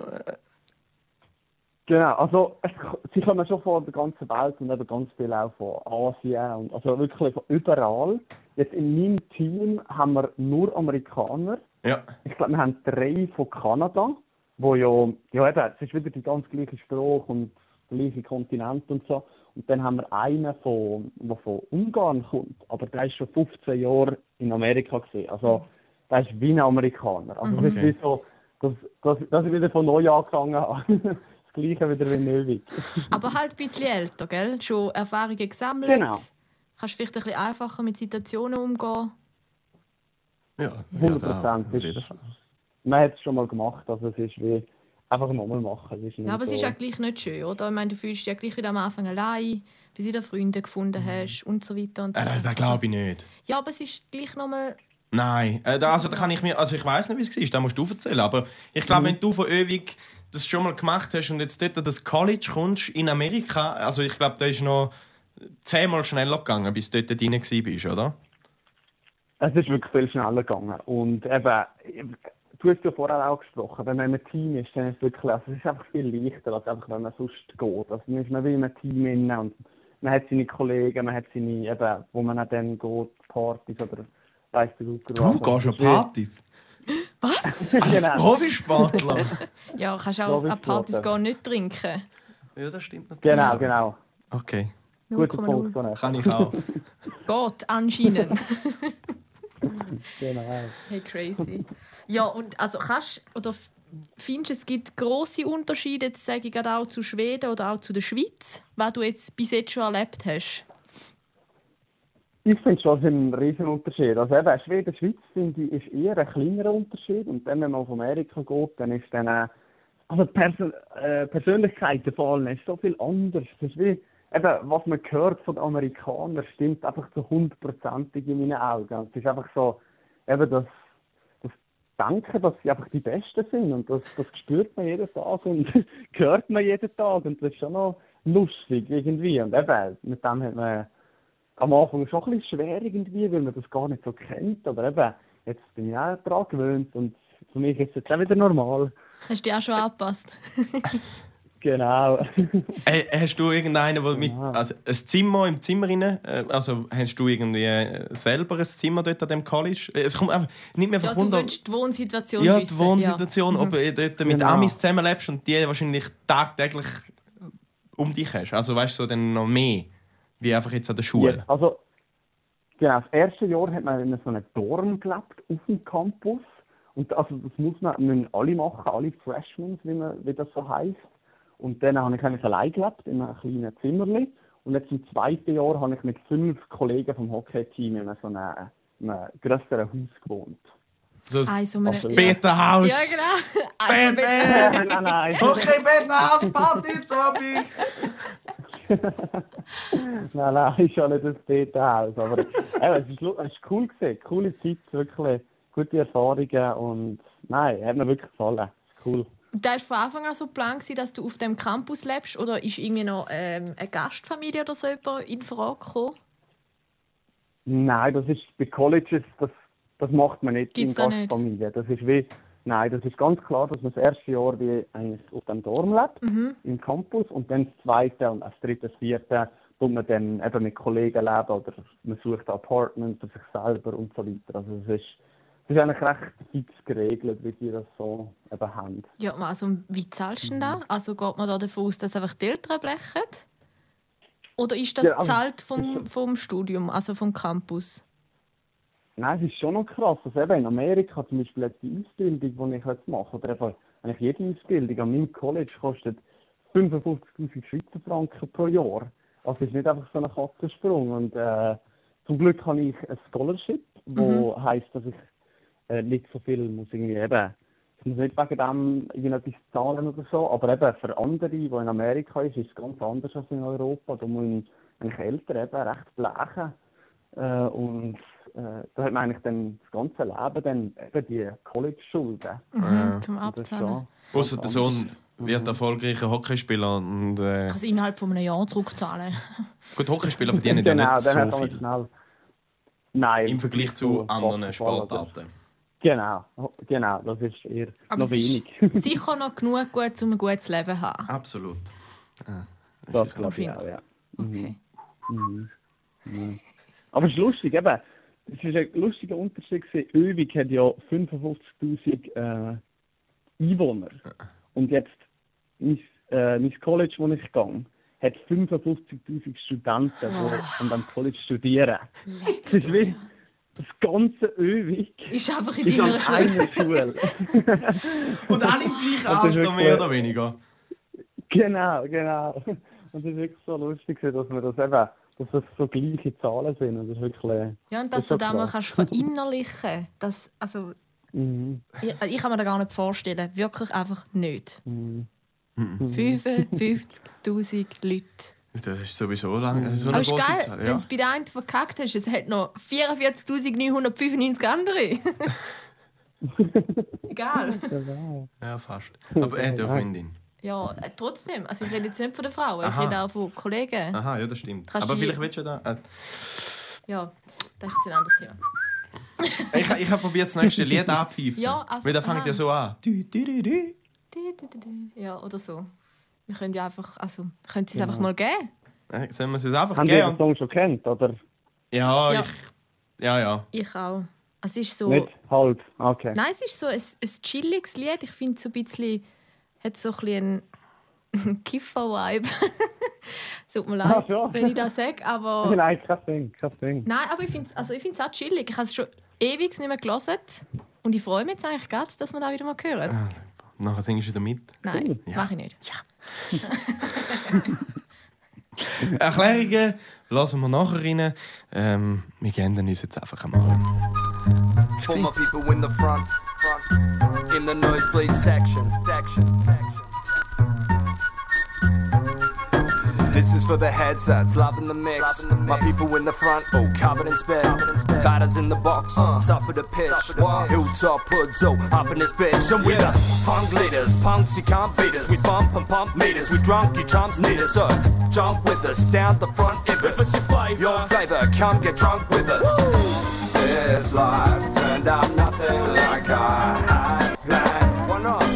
Speaker 4: Genau, also es, sie kommen schon von der ganzen Welt und eben ganz viel auch von Asien und also wirklich von überall. Jetzt in meinem Team haben wir nur Amerikaner.
Speaker 2: Ja.
Speaker 4: Ich glaube, wir haben drei von Kanada, wo ja, ja eben, es ist wieder die ganz gleiche Sprache und der gleiche Kontinent und so. Und dann haben wir einen, von, der von Ungarn kommt, aber der ist schon 15 Jahre in Amerika gesehen. Also der ist wie ein Amerikaner. Also das ist
Speaker 2: Okay.
Speaker 4: wie so, dass, dass, dass ich wieder von neu angefangen habe. das gleiche wieder wie Nöwig.
Speaker 3: Aber halt ein bisschen älter, gell? Schon Erfahrungen gesammelt.
Speaker 4: Genau.
Speaker 3: Kannst vielleicht ein bisschen einfacher mit Situationen umgehen.
Speaker 2: Ja,
Speaker 4: 100
Speaker 2: ja,
Speaker 4: Prozent.
Speaker 2: auf jeden Fall.
Speaker 4: Man hat es schon mal gemacht, also es ist wie einfach nochmal machen. Es
Speaker 3: Ja, aber es
Speaker 4: so,
Speaker 3: ist ja gleich nicht schön, oder? Ich meine, du fühlst dich ja gleich wieder am Anfang allein, bis du wieder Freunde gefunden hast und so weiter und so
Speaker 2: Äh, das
Speaker 3: fort.
Speaker 2: das glaube ich nicht.
Speaker 3: Ja, aber es ist gleich nochmal...
Speaker 2: Nein, äh, da, also, da kann ich mir, also ich weiß nicht, wie es war, da musst du erzählen. Aber ich glaube, wenn du von ewig das schon mal gemacht hast und jetzt dort an das College kommst in Amerika, also ich glaube, da ist noch zehnmal schneller gegangen, bis du dort drin warst, oder?
Speaker 4: Es ist wirklich viel schneller gegangen. Und eben, du hast ja vorher auch gesprochen, wenn man im Team ist, dann ist es wirklich, also es ist einfach viel leichter, als einfach, wenn man sonst geht. Also dann ist man wie in einem Team inne und man hat seine Kollegen, man hat seine, eben, wo man auch dann geht, Partys oder weiss der Gucker
Speaker 2: Du gehst an Partys?
Speaker 3: Was?
Speaker 2: Als
Speaker 4: Genau.
Speaker 2: Profisportler?
Speaker 3: Ja, kannst auch an Partys gehen nicht trinken.
Speaker 2: ja, das stimmt natürlich.
Speaker 4: Genau, genau.
Speaker 2: Okay,
Speaker 4: Guter
Speaker 3: 0,0.
Speaker 4: Punkt von euch.
Speaker 2: kann ich auch.
Speaker 3: Geht anscheinend.
Speaker 4: Genau.
Speaker 3: hey, crazy. Ja, und also kannst oder findest du, es gibt grosse Unterschiede, jetzt sage ich gerade auch zu Schweden oder auch zu der Schweiz, was du jetzt bis jetzt schon erlebt hast?
Speaker 4: Ich finde schon, es ist ein riesen Unterschied. Also eben, Schweden, Schweiz, finde ich, ist eher ein kleinerer Unterschied. Und dann, wenn man auf Amerika geht, dann ist dann, äh, also Perso äh, Persönlichkeiten vor allem ist so viel anders. Das ist wie, eben, was man hört von den Amerikanern, stimmt einfach zu hundertprozentig in meinen Augen. Es ist einfach so, eben das, das Denken, dass sie einfach die Besten sind. Und das, das spürt man jeden Tag und hört man jeden Tag. Und das ist schon noch lustig irgendwie. Und eben, mit dem hat man am Anfang schon ein bisschen schwer irgendwie, weil man das gar nicht so kennt. Aber eben, jetzt bin ich auch daran gewöhnt und für mich ist es jetzt auch wieder normal.
Speaker 3: Hast du dich auch schon angepasst?
Speaker 4: Genau.
Speaker 2: Äh, hast du irgendeinen, der mit.
Speaker 4: Ja.
Speaker 2: Also ein Zimmer im Zimmer rein? Äh, also hast du irgendwie äh, selber ein Zimmer dort an dem College? Es kommt einfach. Nicht mehr
Speaker 3: Ja,
Speaker 2: einfach
Speaker 3: du
Speaker 2: Wunder.
Speaker 3: willst die Wohnsituation
Speaker 2: Ja, die
Speaker 3: wissen.
Speaker 2: Wohnsituation,
Speaker 3: Ja.
Speaker 2: ob du dort mit
Speaker 4: Genau.
Speaker 2: Amis zusammenlebst und die wahrscheinlich tagtäglich um dich hast. Also weißt du, so dann noch mehr, wie einfach jetzt an der Schule.
Speaker 4: Jetzt, also, genau, das erste Jahr hat man in so einem Dorm gelebt, auf dem Campus. Und also, das muss man, müssen alle machen, alle Freshmen, wie, man, wie das so heisst. Und dann habe ich eigentlich allein gelebt, in einem kleinen Zimmerli. Und jetzt im zweiten Jahr habe ich mit fünf Kollegen vom Hockey-Team in so einem, in einem grösseren Haus gewohnt.
Speaker 2: So ein
Speaker 3: Also, ja.
Speaker 2: Betenhaus.
Speaker 3: Ja, genau.
Speaker 2: Bam,
Speaker 3: Also,
Speaker 2: bam.
Speaker 4: nein, nein.
Speaker 2: Okay, Betenhaus, Party, Zombie.
Speaker 4: Nein, nein, ist ja nicht das Betenhaus. Aber eben, es ist cool gewesen. Coole Zeit, wirklich gute Erfahrungen und nein, hat mir wirklich gefallen. Ist cool.
Speaker 3: Da war von Anfang an so Plan, gewesen, dass du auf dem Campus lebst? Oder ist irgendwie noch ähm, eine Gastfamilie oder so in Frage gekommen?
Speaker 4: Nein, das ist bei Colleges, das, das macht man nicht
Speaker 3: Gibt's
Speaker 4: in? Gastfamilie. Das ist wie, nein, das ist ganz klar, dass man das erste Jahr wie eigentlich auf dem Dorm lebt,
Speaker 3: Mhm.
Speaker 4: im Campus, und dann das zweite und das dritte, das vierte tut man dann eben mit Kollegen leben oder man sucht ein Apartment für sich selber und so weiter. Also es ist, es ist eigentlich recht fix geregelt, wie die das so eben haben.
Speaker 3: Ja, also wie zahlst du denn
Speaker 4: Mhm.
Speaker 3: da? Also geht man da davon aus, dass einfach die Eltern blechen? Oder ist das
Speaker 4: Ja, also,
Speaker 3: zahlt vom, vom Studium, also vom Campus?
Speaker 4: Nein, es ist schon noch krass. Also eben in Amerika zum Beispiel jetzt die Ausbildung, die ich jetzt mache, oder eben eigentlich jede Ausbildung an meinem College kostet 55'000 Schweizer Franken pro Jahr. Also es ist nicht einfach so ein Katzensprung. Und äh, zum Glück habe ich ein Scholarship, wo heisst, dass ich äh, nicht so viel muss irgendwie eben, ich muss nicht wegen dem irgendetwas zahlen oder so, aber eben für andere, die in Amerika ist, ist es ganz anders als in Europa. Da muss eigentlich Eltern eben recht blechen. Äh, und äh, da hat man eigentlich dann das ganze Leben dann eben die College-Schulden.
Speaker 3: Mhm, zum Abzahlen.
Speaker 2: Außer der Sohn wird erfolgreicher Hockeyspieler und äh,
Speaker 3: Also innerhalb von einem Jahr zurückzahlen.
Speaker 2: gut Hockeyspieler verdienen
Speaker 4: genau,
Speaker 2: ja nicht
Speaker 4: dann hat
Speaker 2: so viel
Speaker 4: schnell. Nein.
Speaker 2: im Vergleich zu anderen Sportarten.
Speaker 4: Genau, genau, das ist eher
Speaker 3: Aber
Speaker 4: noch
Speaker 3: es ist
Speaker 4: wenig.
Speaker 3: Sicher noch genug gut, um ein gutes Leben zu haben.
Speaker 2: Absolut.
Speaker 4: das
Speaker 2: ist
Speaker 4: glaube ich auch, ja.
Speaker 3: Okay.
Speaker 4: Aber es ist lustig, eben. Es ist ein lustiger Unterschied. Ewig hat ja 55'000 äh, Einwohner. Und jetzt, mein, äh, mein College, wo ich gehe, hat 55'000 Studenten, die an dem College studieren. Das ist wie das ganze Ewig
Speaker 3: Ist einfach in
Speaker 4: ist an
Speaker 3: deiner Schule.
Speaker 4: einer Schule.
Speaker 2: Und alle im gleichen
Speaker 4: das ist
Speaker 2: Alter, mehr oder weniger.
Speaker 4: Genau, genau. Und es ist wirklich so lustig, dass wir das eben, dass das so gleiche Zahlen sind. Und das ist wirklich,
Speaker 3: Ja, und
Speaker 4: Das
Speaker 3: dass
Speaker 4: ist
Speaker 3: du das mal kannst verinnerlichen kannst. Also,
Speaker 4: mhm.
Speaker 3: ich, ich kann mir das gar nicht vorstellen. Wirklich einfach nicht.
Speaker 4: Mhm.
Speaker 3: 55'000 Leute.
Speaker 2: Das ist sowieso lang, so
Speaker 3: Aber
Speaker 2: eine
Speaker 3: ist
Speaker 2: große
Speaker 3: geil,
Speaker 2: Zahl.
Speaker 3: wenn
Speaker 2: Ja.
Speaker 3: du es bei der einen verkackt hast. Es hat noch 44'995 andere. Egal.
Speaker 2: Ja, fast. Aber er hat ja eine Freundin.
Speaker 3: Ja, äh, trotzdem. Also ich rede jetzt nicht von der Frau, ich
Speaker 2: Aha.
Speaker 3: rede auch von Kollegen.
Speaker 2: Aha, ja, das stimmt.
Speaker 3: Kannst
Speaker 2: Aber vielleicht willst du ja da. Äh,
Speaker 3: Ja, das ist ein anderes Thema.
Speaker 2: ich ich habe probiert, das nächste Lied abpfeifen.
Speaker 3: Ja, also-
Speaker 2: Weil da fängt ja so an.
Speaker 3: Ja, oder so. Wir können ja einfach, also, können Sie es einfach mal geben?
Speaker 2: Äh, Sollen wir es uns einfach
Speaker 4: Haben ihr den
Speaker 2: geben?
Speaker 4: Song schon kennt, oder?
Speaker 2: Ja,
Speaker 3: Ja.
Speaker 2: ich. Ja, ja.
Speaker 3: Ich auch. Also, es ist so...
Speaker 4: Nicht? Halb. Okay.
Speaker 3: Nein, es ist so ein, ein chilliges Lied. Ich finde so ein bisschen... Hat so ein bisschen einen Kiffer-Vibe. Tut mir leid,
Speaker 4: Ach so.
Speaker 3: wenn ich das sage, aber...
Speaker 4: Nein, kein Ding, kein Ding.
Speaker 3: Nein, aber ich finde es also ich find's auch chillig. Ich habe es schon ewig nicht mehr gelesen. Und ich freue mich jetzt eigentlich gerade, dass wir da wieder mal hören.
Speaker 2: Nachher singst du wieder mit.
Speaker 3: Nein,
Speaker 2: Ja.
Speaker 3: mache ich nicht.
Speaker 2: Erklärungen lassen wir nachher rein. Ähm, wir gehen uns jetzt einfach einmal.
Speaker 1: For my people in the front, front, in the nosebleed section, section. This is for the headsets, loving the mix. My people in the front, oh, covered in spit. Batters in the box, suffer the pitch. Hilltop hoods, oh, up in this bitch. And we the funk leaders, punks, you can't beat us. We bump and pump meters, we drunk, you chumps need us. So jump with us, down the front if it's your flavor. Your flavor, come get drunk with us. This life turned out nothing like I had planned. Why not?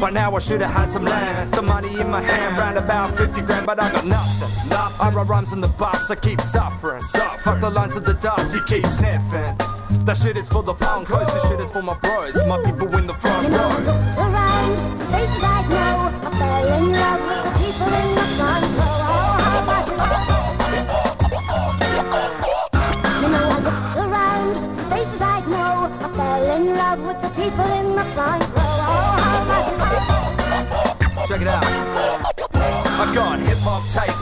Speaker 1: By now I should have had some land, some money in my hand, round about 50 grand, but I got nothing. nothing. I write rhymes on the bus, I keep suffering. suffering. Fuck the lines of the dust, you keep sniffing. That shit is for the punkos, this shit is for my bros, my people in the front
Speaker 7: You know,
Speaker 1: row.
Speaker 7: around, faces I know. I fell in love with people in the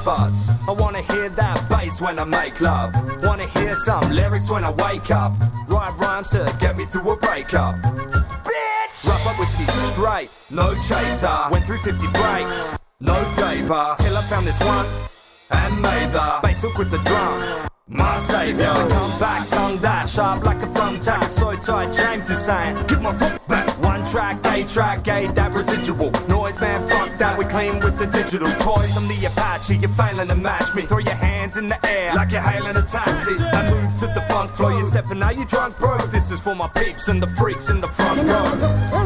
Speaker 1: buds. I wanna hear that bass when I make love. Wanna hear some lyrics when I wake up. Write rhymes to get me through a breakup. Bitch! Rough up whiskey straight, no chaser. Went through 50 breaks, no favor. Till I found this one and made the bass hook with the drum. My savior. Come back, tongue that sharp like a thumbtack. So tight, James is saying, give my foot back. One track, A track, A that residual. Noise man, fuck that, we clean with the digital toys. I'm the Apache, you're failing to match me. Throw your hands in the air like you're hailing a taxi. I move to the funk floor, you're stepping out, you drunk, bro. This is for my peeps and the freaks in the front row.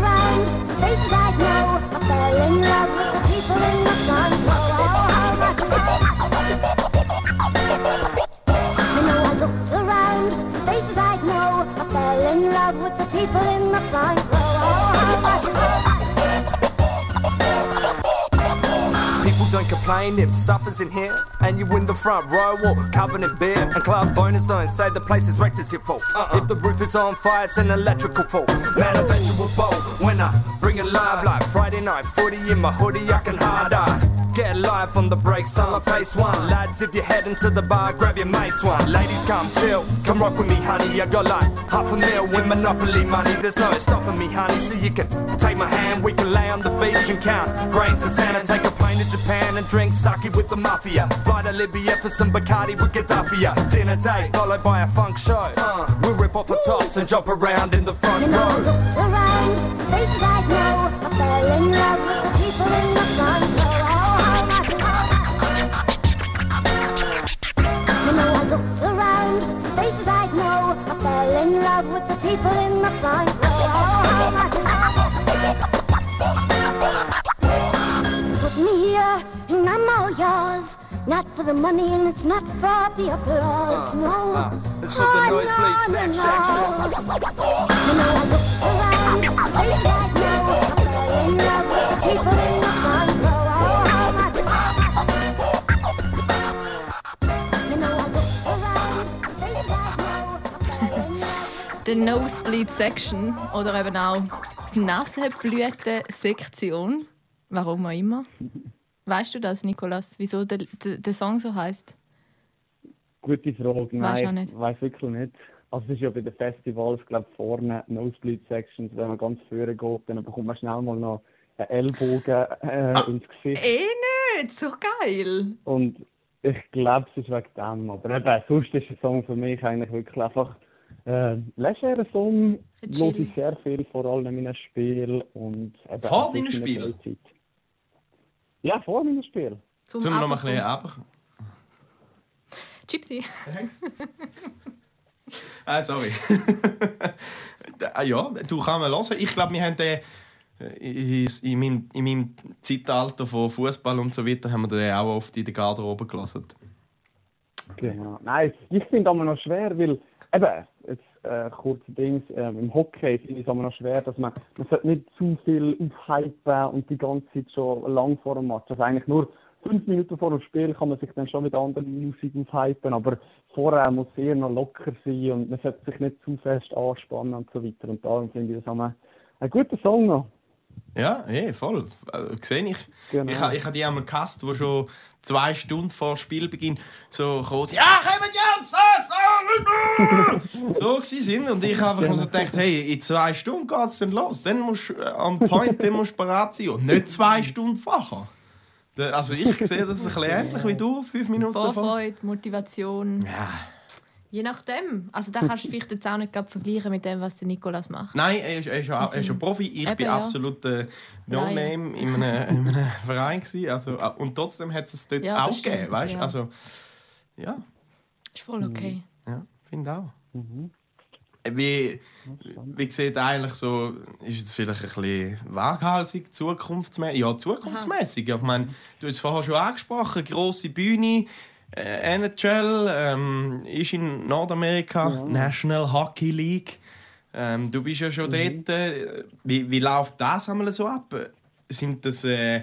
Speaker 1: If suffers in here and you in the front row or covered in beer and club bonus don't say the place is wrecked it's your fault. Uh-uh. If the roof is on fire, it's an electrical fault. Man, I bet you will bowl when I bring it live like Friday night footy in my hoodie. I can hard eye. Get live on the breaks on the pace one. Lads, if you're heading to the bar, grab your mates one. Ladies, come chill, come rock with me, honey. I got like half a mil in Monopoly money. There's no stopping me, honey. So you can take my hand, we can lay on the beach and count grains of sand and take a plane to Japan and drink sake with the mafia. Fly to Libya for some Bacardi with Gaddafi. Dinner date followed by a funk show. Uh, we'll rip off the tops and jump around in the front
Speaker 7: You know, I
Speaker 1: row.
Speaker 7: looked around, faces I know. I fell in love with the people in the front row. Oh, You know, I looked around, faces I know. I fell in love with the people in the front row. Me here, and I'm all yours. Not for the money, and it's not for the applause. no,
Speaker 1: uh, it's for the
Speaker 7: Oh,
Speaker 1: nosebleed
Speaker 7: no,
Speaker 1: sex
Speaker 7: no,
Speaker 1: section.
Speaker 7: no. You know, I looked around, know. I fell in love with the people in the front row. Oh.
Speaker 3: Die Nosebleed Section oder eben auch die Nasenblüten-Sektion. Warum auch immer. Weißt du das, Nikolas, wieso der, der, der Song so heißt?
Speaker 4: Gute Frage. Nein,
Speaker 3: auch nicht.
Speaker 4: ich weiß wirklich nicht. Also es ist ja bei den Festivals, glaube vorne Nosebleed Sections, wenn man ganz vorne geht, dann bekommt man schnell mal noch einen Ellbogen äh, ins Gesicht.
Speaker 3: Eh nicht, so geil.
Speaker 4: Und ich glaube, es ist wegen dem. Aber eben, sonst ist der Song für mich eigentlich wirklich einfach Äh, legerer Song,
Speaker 3: Chill.
Speaker 4: ich sehr viel, vor allem in meinen Spielen. Und eben
Speaker 2: Vor
Speaker 4: meiner
Speaker 2: Spielen?
Speaker 4: Freizeit. Ja, vor meinen Spielen.
Speaker 3: Zum
Speaker 2: Zum noch mal ein bisschen aber.
Speaker 3: Gypsy.
Speaker 2: Ah, sorry. Ah, ja, du kannst mal hören. Ich glaube, wir haben den. äh, In, in, meinem, in meinem Zeitalter von Fußball und so weiter haben wir den auch oft in der Garderobe gelassen.
Speaker 4: Genau. Nein, ich finde es aber noch schwer, weil eben, äh, kurze Dings, ähm, im Hockey finde ich es aber noch schwer, dass man, man sollte nicht zu viel aufhypen und die ganze Zeit schon lang vor dem Match. Also eigentlich nur fünf Minuten vor dem Spiel kann man sich dann schon mit anderen Musik aufhypen, aber vorher muss es eher noch locker sein und man sollte sich nicht zu fest anspannen und so weiter. Und darum finde ich das auch ein, ein guter Song noch.
Speaker 2: Ja, eh, voll. Äh, Sehe ich.
Speaker 4: Genau.
Speaker 2: Ich, ha- ich habe die einmal gehasst, die schon zwei Stunden vor Spielbeginn so kommen. sie, Ja, kommen jetzt! So, so, so gewesen sind. Und ich einfach nur so gedacht, hey, in zwei Stunden geht es dann los. Dann musst du äh, on point, dann musst du bereit sein. Und nicht zwei Stunden vorher. Also ich sehe das ein bisschen ähnlich wie du, fünf Minuten vor.
Speaker 3: Vorfreude, Motivation.
Speaker 2: Ja.
Speaker 3: Je nachdem. Also da kannst du vielleicht jetzt auch nicht vergleichen mit dem, was der Nikolas macht.
Speaker 2: Nein, er ist, er ist, ja, er ist ein Profi. Ich
Speaker 3: Eben,
Speaker 2: bin
Speaker 3: ja.
Speaker 2: absolut äh, No-Name in einem, in einem Verein. Gewesen. Also, äh, und trotzdem hat es es dort
Speaker 3: Ja, das
Speaker 2: auch gegeben.
Speaker 3: stimmt,
Speaker 2: Weißt?
Speaker 3: ja.
Speaker 2: Also, ja,
Speaker 3: Ist voll okay.
Speaker 2: ja finde auch. Wie, wie sieht eigentlich so, ist es vielleicht ein bisschen waghalsig, zukunftsmäßig? Ja, zukunftsmäßig. Ich meine, du hast es vorher schon angesprochen, grosse Bühne, äh, NHL, ähm, ist in Nordamerika, National Hockey League. Ähm, du bist ja schon dort. Äh, wie, wie läuft das einmal so ab? Sind das... Äh,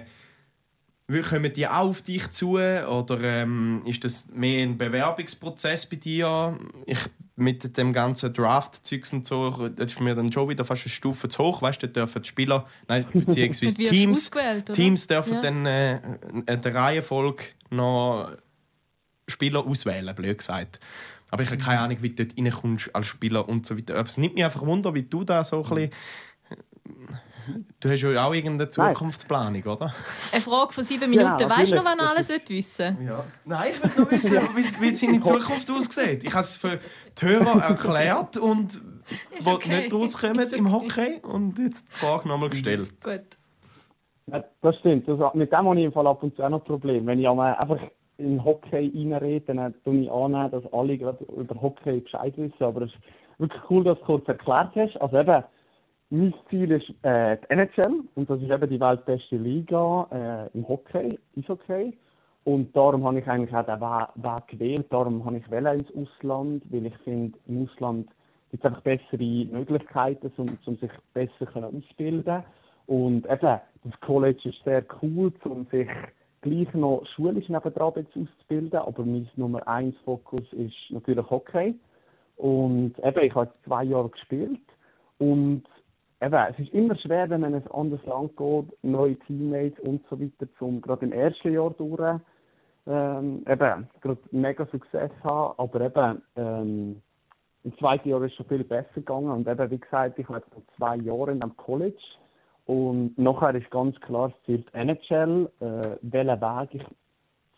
Speaker 2: wie kommen die auch auf dich zu? Oder ähm, ist das mehr ein Bewerbungsprozess bei dir? Ich, mit dem ganzen Draft-Zeugs und so, das ist mir dann schon wieder fast eine Stufe zu hoch. Weißt du, da dürfen die Spieler, nein, beziehungsweise Teams? Teams dürfen
Speaker 3: Ja.
Speaker 2: dann äh, in der Reihenfolge noch Spieler auswählen, blöd gesagt. Aber ich habe keine Ahnung, wie du dort reinkommst als Spieler und so weiter. Aber es nimmt mich einfach Wunder, wie du da so ein bisschen... Du hast ja auch irgendeine. Zukunftsplanung, oder?
Speaker 3: Eine Frage von sieben Minuten.
Speaker 4: Ja,
Speaker 3: weißt du noch, wann er alles wissen wissen
Speaker 2: Ja. Nein, ich will nur wissen, wie, wie seine Zukunft aussieht. Ich habe es für die Hörer erklärt und wollte
Speaker 3: okay.
Speaker 2: nicht rauskommen
Speaker 3: Ist
Speaker 2: im Hockey und jetzt die Frage nochmal gestellt.
Speaker 3: Gut.
Speaker 4: Ja, das stimmt. Das, mit dem habe ich im Fall ab und zu auch noch ein Problem. Wenn ich einmal einfach in Hockey reinrede, dann tue ich annehmen, dass alle über Hockey Bescheid wissen. Aber es ist wirklich cool, dass du kurz erklärt hast. Also eben, mein Ziel ist äh, die NHL und das ist eben die weltbeste Liga äh, im Hockey, Eishockey. Und darum habe ich eigentlich auch den We- Weg gewählt. Darum habe ich wählen ins Ausland, weil ich finde, im Ausland gibt es einfach bessere Möglichkeiten, um, um sich besser ausbilden Und eben, das College ist sehr cool, um sich gleich noch schulisch nebendran jetzt auszubilden. Aber mein Nummer eins Fokus ist natürlich Hockey. Und eben, ich habe zwei Jahre gespielt. Und eben, es ist immer schwer, wenn man in ein anderes Land geht, neue Teammates und so weiter, zum gerade im ersten Jahr durch ähm, eben, gerade mega Success haben. Aber eben, ähm, im zweiten Jahr ist es schon viel besser gegangen. Und eben, wie gesagt, ich war jetzt zwei Jahre in dem College. Und nachher ist ganz klar Ziel die NHL. Äh, welchen Weg ich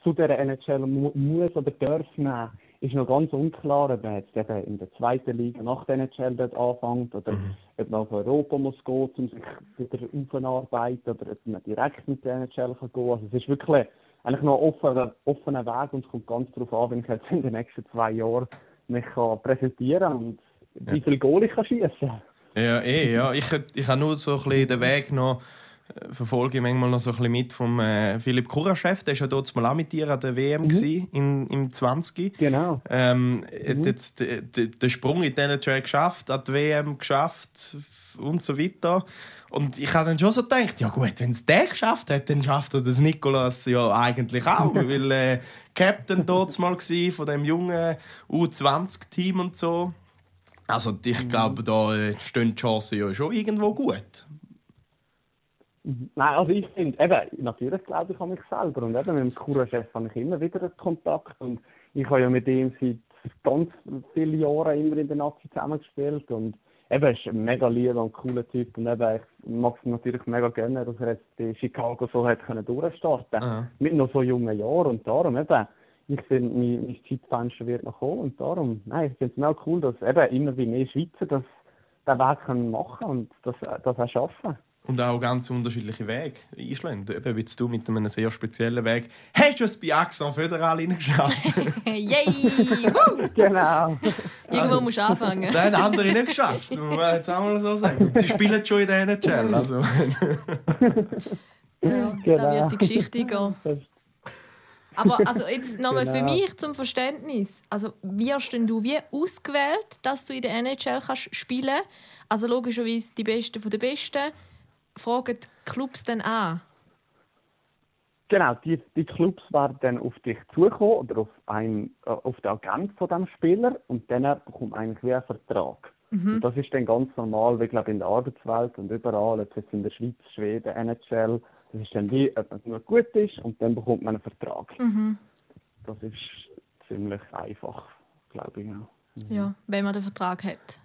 Speaker 4: zu dieser NHL mu muss oder darf nehmen, ist noch ganz unklar, ob man jetzt eben in der zweiten Liga nach der NHL dort anfängt oder ob man auf Europa muss gehen, um sich wieder aufzuarbeiten oder ob man direkt mit der NHL kann gehen. Also es ist wirklich eigentlich noch ein offener, offener Weg und es kommt ganz darauf an, wenn ich jetzt in den nächsten zwei Jahren mich kann präsentieren und wie viel Goal ich kann schießen
Speaker 2: Ja, eh, ja. Ich, ich habe nur so ein bisschen den Weg noch, äh, verfolge ich manchmal noch so ein bisschen mit vom äh, Philipp Kuraschef. Der war ja dort mal auch mit dir an der WM mhm. in, im 20.
Speaker 4: Genau.
Speaker 2: Ähm, hat jetzt de- de- den Sprung in den NHL geschafft, an die WM geschafft und so weiter. Und ich habe dann schon so gedacht, ja gut, wenn es der geschafft hat, dann schafft er das Nikolas ja eigentlich auch. weil äh, Captain dort mal gsi von dem jungen U20-Team und so. Also ich glaube, da äh, stehen die Chancen ja schon irgendwo gut.
Speaker 4: Nein, also ich finde, eben, natürlich glaube ich an mich selber. Und eben mit dem Kura-Chef habe ich immer wieder einen Kontakt. Und ich habe ja mit ihm seit ganz vielen Jahren immer in der Nazi zusammengespielt. Und eben, er ist ein mega lieber und cooler Typ. Und eben, ich mag es natürlich mega gerne, dass er jetzt in Chicago so hat können durchstarten
Speaker 2: Aha.
Speaker 4: Mit noch so jungen Jahren. Und darum eben, ich finde, mein, mein Zeitfenster wird noch kommen und darum, nein, ich finde es auch cool, dass eben immer wie mehr Schweizer das, den Weg können machen und das, das auch schaffen.
Speaker 2: Und auch ganz unterschiedliche Wege einschlagen. Eben wie du mit einem sehr speziellen Weg. Hast du es bei Axon Föderal reingeschafft?
Speaker 3: Yay!
Speaker 4: Genau.
Speaker 3: Irgendwo musst du anfangen.
Speaker 2: Der hat andere nicht geschafft. Muss man jetzt auch mal so sagen. Und Sie spielen schon in der NHL. Also.
Speaker 3: Ja,
Speaker 4: Genau.
Speaker 3: Da wird die Geschichte gehen. Aber also jetzt nochmal für
Speaker 4: Genau.
Speaker 3: mich zum Verständnis. Also wirst denn du wie ausgewählt, dass du in der NHL kannst spielen? Also logischerweise die Besten von den Besten. Fragen die Clubs dann an?
Speaker 4: Genau, die, die Clubs werden dann auf dich zukommen oder auf, ein, äh, auf den Agent von dem Spieler und dann bekommt eigentlich wie einen Vertrag. Und das ist dann ganz normal, wie glaube in der Arbeitswelt und überall, ob es in der Schweiz, Schweden, NHL, das ist dann wie, ob man nur gut ist und dann bekommt man einen Vertrag. Das ist ziemlich einfach, glaube ich. Ja.
Speaker 3: Ja, wenn man den Vertrag hat.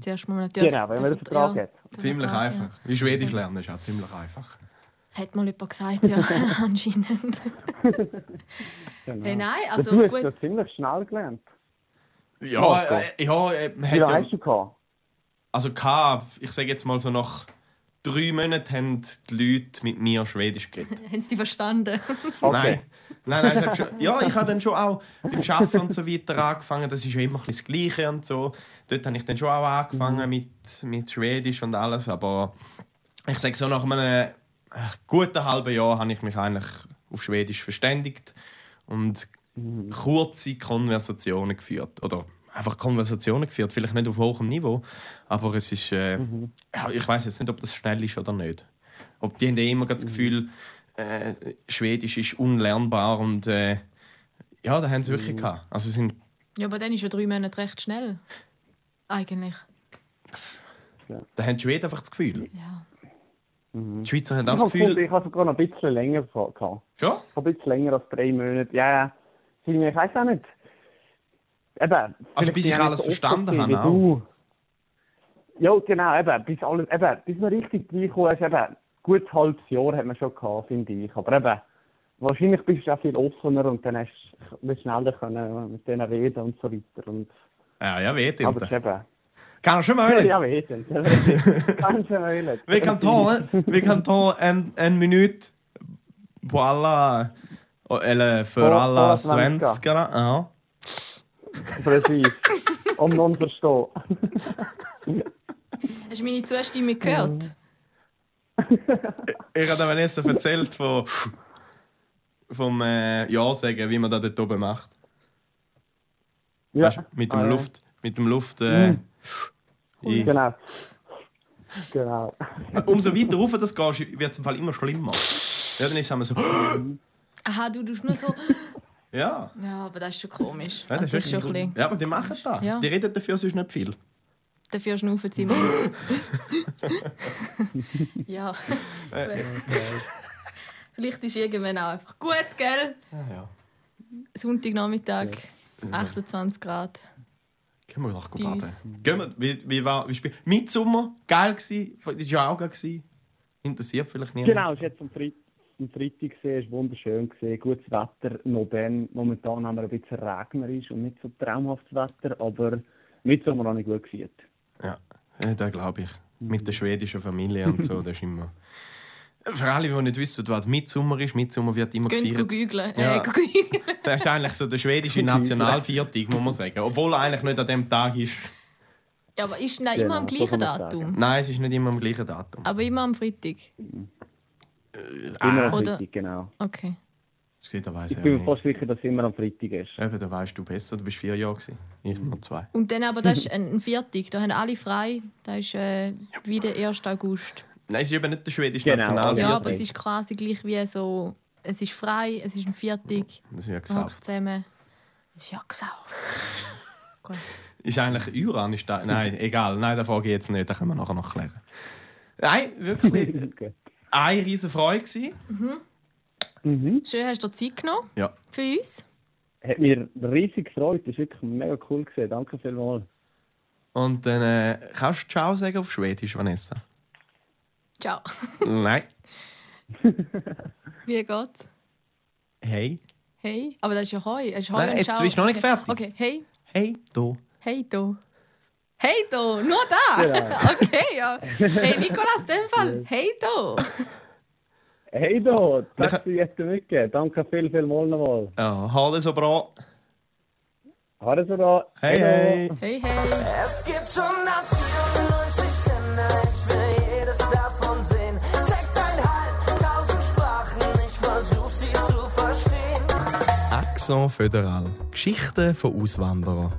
Speaker 3: Zuerst muss man natürlich
Speaker 4: Genau, wenn man den Vertrag
Speaker 3: ja,
Speaker 4: hat.
Speaker 2: Ziemlich
Speaker 3: Vertrag,
Speaker 2: einfach. Wie Schwedisch lernen ist auch ziemlich einfach.
Speaker 3: Ja. Hat mal jemand gesagt, ja, anscheinend.
Speaker 4: Genau.
Speaker 3: Hey, nein,
Speaker 4: Also, du hast
Speaker 3: gut.
Speaker 4: ja ziemlich schnell gelernt.
Speaker 2: Ja, äh, ja, äh, hat ja,
Speaker 4: hast du gehabt?
Speaker 2: also gehabt, ich sage jetzt mal so nach drei Monaten haben die Leute mit mir Schwedisch geredet.
Speaker 3: Haben sie die verstanden?
Speaker 4: Okay.
Speaker 2: Nein. Nein, nein, ich schon, ja, ich habe dann schon auch beim Arbeiten und so weiter angefangen. Das ist ja immer ein bisschen das Gleiche und so. Dort habe ich dann schon auch angefangen mit, mit Schwedisch und alles. Aber ich sage so, nach einem äh, guten halben Jahr habe ich mich eigentlich auf Schwedisch verständigt und kurze Konversationen geführt. Oder einfach Konversationen geführt. Vielleicht nicht auf hohem Niveau, aber es ist. Äh, ja, ich weiß jetzt nicht, ob das schnell ist oder nicht. Ob die haben ja immer das Gefühl, äh, Schwedisch ist unlernbar und äh, ja, da haben sie wirklich gehabt. Also sind
Speaker 3: Ja, aber dann ist ja drei Monate recht schnell. Eigentlich.
Speaker 2: da haben die Schweden einfach das Gefühl.
Speaker 3: Ja.
Speaker 2: Die Schweizer haben auch das Gefühl.
Speaker 4: ich habe sogar noch ein bisschen länger gehabt.
Speaker 2: Ja?
Speaker 4: Ein bisschen länger als drei Monate. Ja, ja. Ich weiß auch nicht. Eben,
Speaker 2: Also bis
Speaker 4: bin
Speaker 2: ich alles verstanden habe auch.
Speaker 4: Du. Ja, genau, eben, bis, alles, eben, bis man richtig reingekommen ist, eben, ein gutes halbes Jahr hat man schon gehabt, finde ich. Aber eben, wahrscheinlich bist du auch viel offener und dann hast du schneller können mit denen reden und so weiter. Und,
Speaker 2: Ja, ja, weet
Speaker 4: aber
Speaker 2: inte.
Speaker 4: ist eben,
Speaker 2: Kan je
Speaker 4: ja,
Speaker 2: möjligt?
Speaker 4: ja, vet inte. Kanske möjligt.
Speaker 2: Vi kan ta, vi kan ta en, en minut på alla, eller för
Speaker 4: På- på
Speaker 2: alla
Speaker 4: svenska.
Speaker 2: svenskar. Ja.
Speaker 4: Precis. Om någon förstår.
Speaker 3: Hast du meine Zustimmung gehört?
Speaker 2: Ich habe Vanessa erzählt von, vom äh, Ja sagen, wie man das dort oben macht.
Speaker 4: Ja.
Speaker 2: Weißt, mit dem
Speaker 4: Ah.
Speaker 2: Luft, mit dem Luft. Äh,
Speaker 4: Mhm.
Speaker 2: ich-
Speaker 4: Genau. Genau.
Speaker 2: Umso weiter rauf das gehst, wird es im Fall immer schlimmer. Ja, dann ist es so.
Speaker 3: Aha, du tust nur so.
Speaker 2: Ja,
Speaker 3: Ja, aber das ist schon komisch.
Speaker 2: ja,
Speaker 3: also, das ist schon ein bisschen.
Speaker 2: ja aber die machen das.
Speaker 3: Ja.
Speaker 2: Die reden dafür sonst nicht viel.
Speaker 3: Dafür schnaufen sie immer. ja. Vielleicht ist irgendwann auch einfach gut, gell?
Speaker 2: Ja, ja.
Speaker 3: Sonntagnachmittag, 28 Grad.
Speaker 2: Gehen wir
Speaker 3: Dies.
Speaker 2: baden. Gehen wir, wie, wie war, wie spiel Mitsommer, geil gsi, das war auch geil gsi. Interessiert vielleicht niemand.
Speaker 4: Genau, es war jetzt am Freitag, am Freitag gesehen, es war wunderschön, gewesen, gutes Wetter, noch dann. Momentan haben wir ein bisschen regnerisch und nicht so traumhaftes Wetter, aber mit Sommer habe ich gut gesehen.
Speaker 2: Ja, ja das glaube ich. Mit der schwedischen Familie und so, das ist immer. Für alle, die nicht wissen, was Mitsommer ist, Mitsommer wird immer
Speaker 3: Gehen
Speaker 2: gefeiert.
Speaker 3: googeln.
Speaker 2: Ja.
Speaker 3: Äh.
Speaker 2: Das ist eigentlich so der schwedische Nationalviertag, muss man sagen. Obwohl er eigentlich nicht an dem Tag ist.
Speaker 3: Ja, aber ist nein,
Speaker 4: Genau,
Speaker 3: immer am
Speaker 4: so
Speaker 3: gleichen Datum.
Speaker 2: Nein, es ist nicht immer am gleichen Datum.
Speaker 3: Aber immer am Freitag.
Speaker 4: Immer
Speaker 2: Ah,
Speaker 4: am
Speaker 3: Oder-
Speaker 4: Freitag, genau.
Speaker 3: Okay.
Speaker 2: Das weiß
Speaker 4: Ich
Speaker 2: er
Speaker 4: bin mir fast sicher, dass es immer am Freitag ist.
Speaker 2: Eben, da weißt du besser, du bist vier Jahre gewesen. Ich nur zwei.
Speaker 3: Und dann aber, das ist ein Viertag. Da haben alle frei. Das ist äh, wie der 1. August.
Speaker 2: Nein, es ist eben nicht der schwedische
Speaker 4: Genau,
Speaker 2: Nationalviertag.
Speaker 3: Ja, aber es ist quasi gleich wie so. Es ist frei, es ist ein Viertag.
Speaker 2: Das ist ja gesagt.
Speaker 3: zusammen. Es ist ja gesagt.
Speaker 2: Ist eigentlich Iran? Ist da? Nein, egal. Nein, das frage ich jetzt nicht. Das können wir nachher noch klären. Nein, wirklich.
Speaker 4: Okay.
Speaker 2: Eine riesige Freude. gewesen.
Speaker 4: Mhm.
Speaker 3: Schön, hast du dir Zeit genommen
Speaker 2: Ja.
Speaker 3: für uns.
Speaker 4: Hat mir riesig gefreut, das war wirklich mega cool. Gewesen. Danke vielmals.
Speaker 2: Und dann äh, kannst du Ciao sagen auf Schwedisch, Vanessa?
Speaker 3: Ciao.
Speaker 2: Nein.
Speaker 3: Wie geht's?
Speaker 2: Hey.
Speaker 3: Hey. Aber das ist ja. Es ist Heu
Speaker 2: Nein,
Speaker 3: und
Speaker 2: jetzt
Speaker 3: Schau.
Speaker 2: bist du noch nicht
Speaker 3: okay.
Speaker 2: fertig.
Speaker 3: Okay, hey.
Speaker 2: Hey, du.
Speaker 3: Hey, do. Hey, do. Nur da.
Speaker 4: Genau.
Speaker 3: Okay, ja. Hey, Nikolas, in dem Fall. Hey, do.
Speaker 4: Hey da, tack så jättemycket. Danke viel, viel mal nochmal.
Speaker 2: Ja, ha det så bra.
Speaker 4: Ha det så bra.
Speaker 2: Hej,
Speaker 4: då.
Speaker 2: hej.
Speaker 3: Hey, hey.
Speaker 8: Es gibt 194 Länder, ich will jedes davon sehen. Sechseinhalbtausend Sprachen, ich versuch sie zu verstehen.
Speaker 2: Accent Föderal. Geschichten von Auswanderern.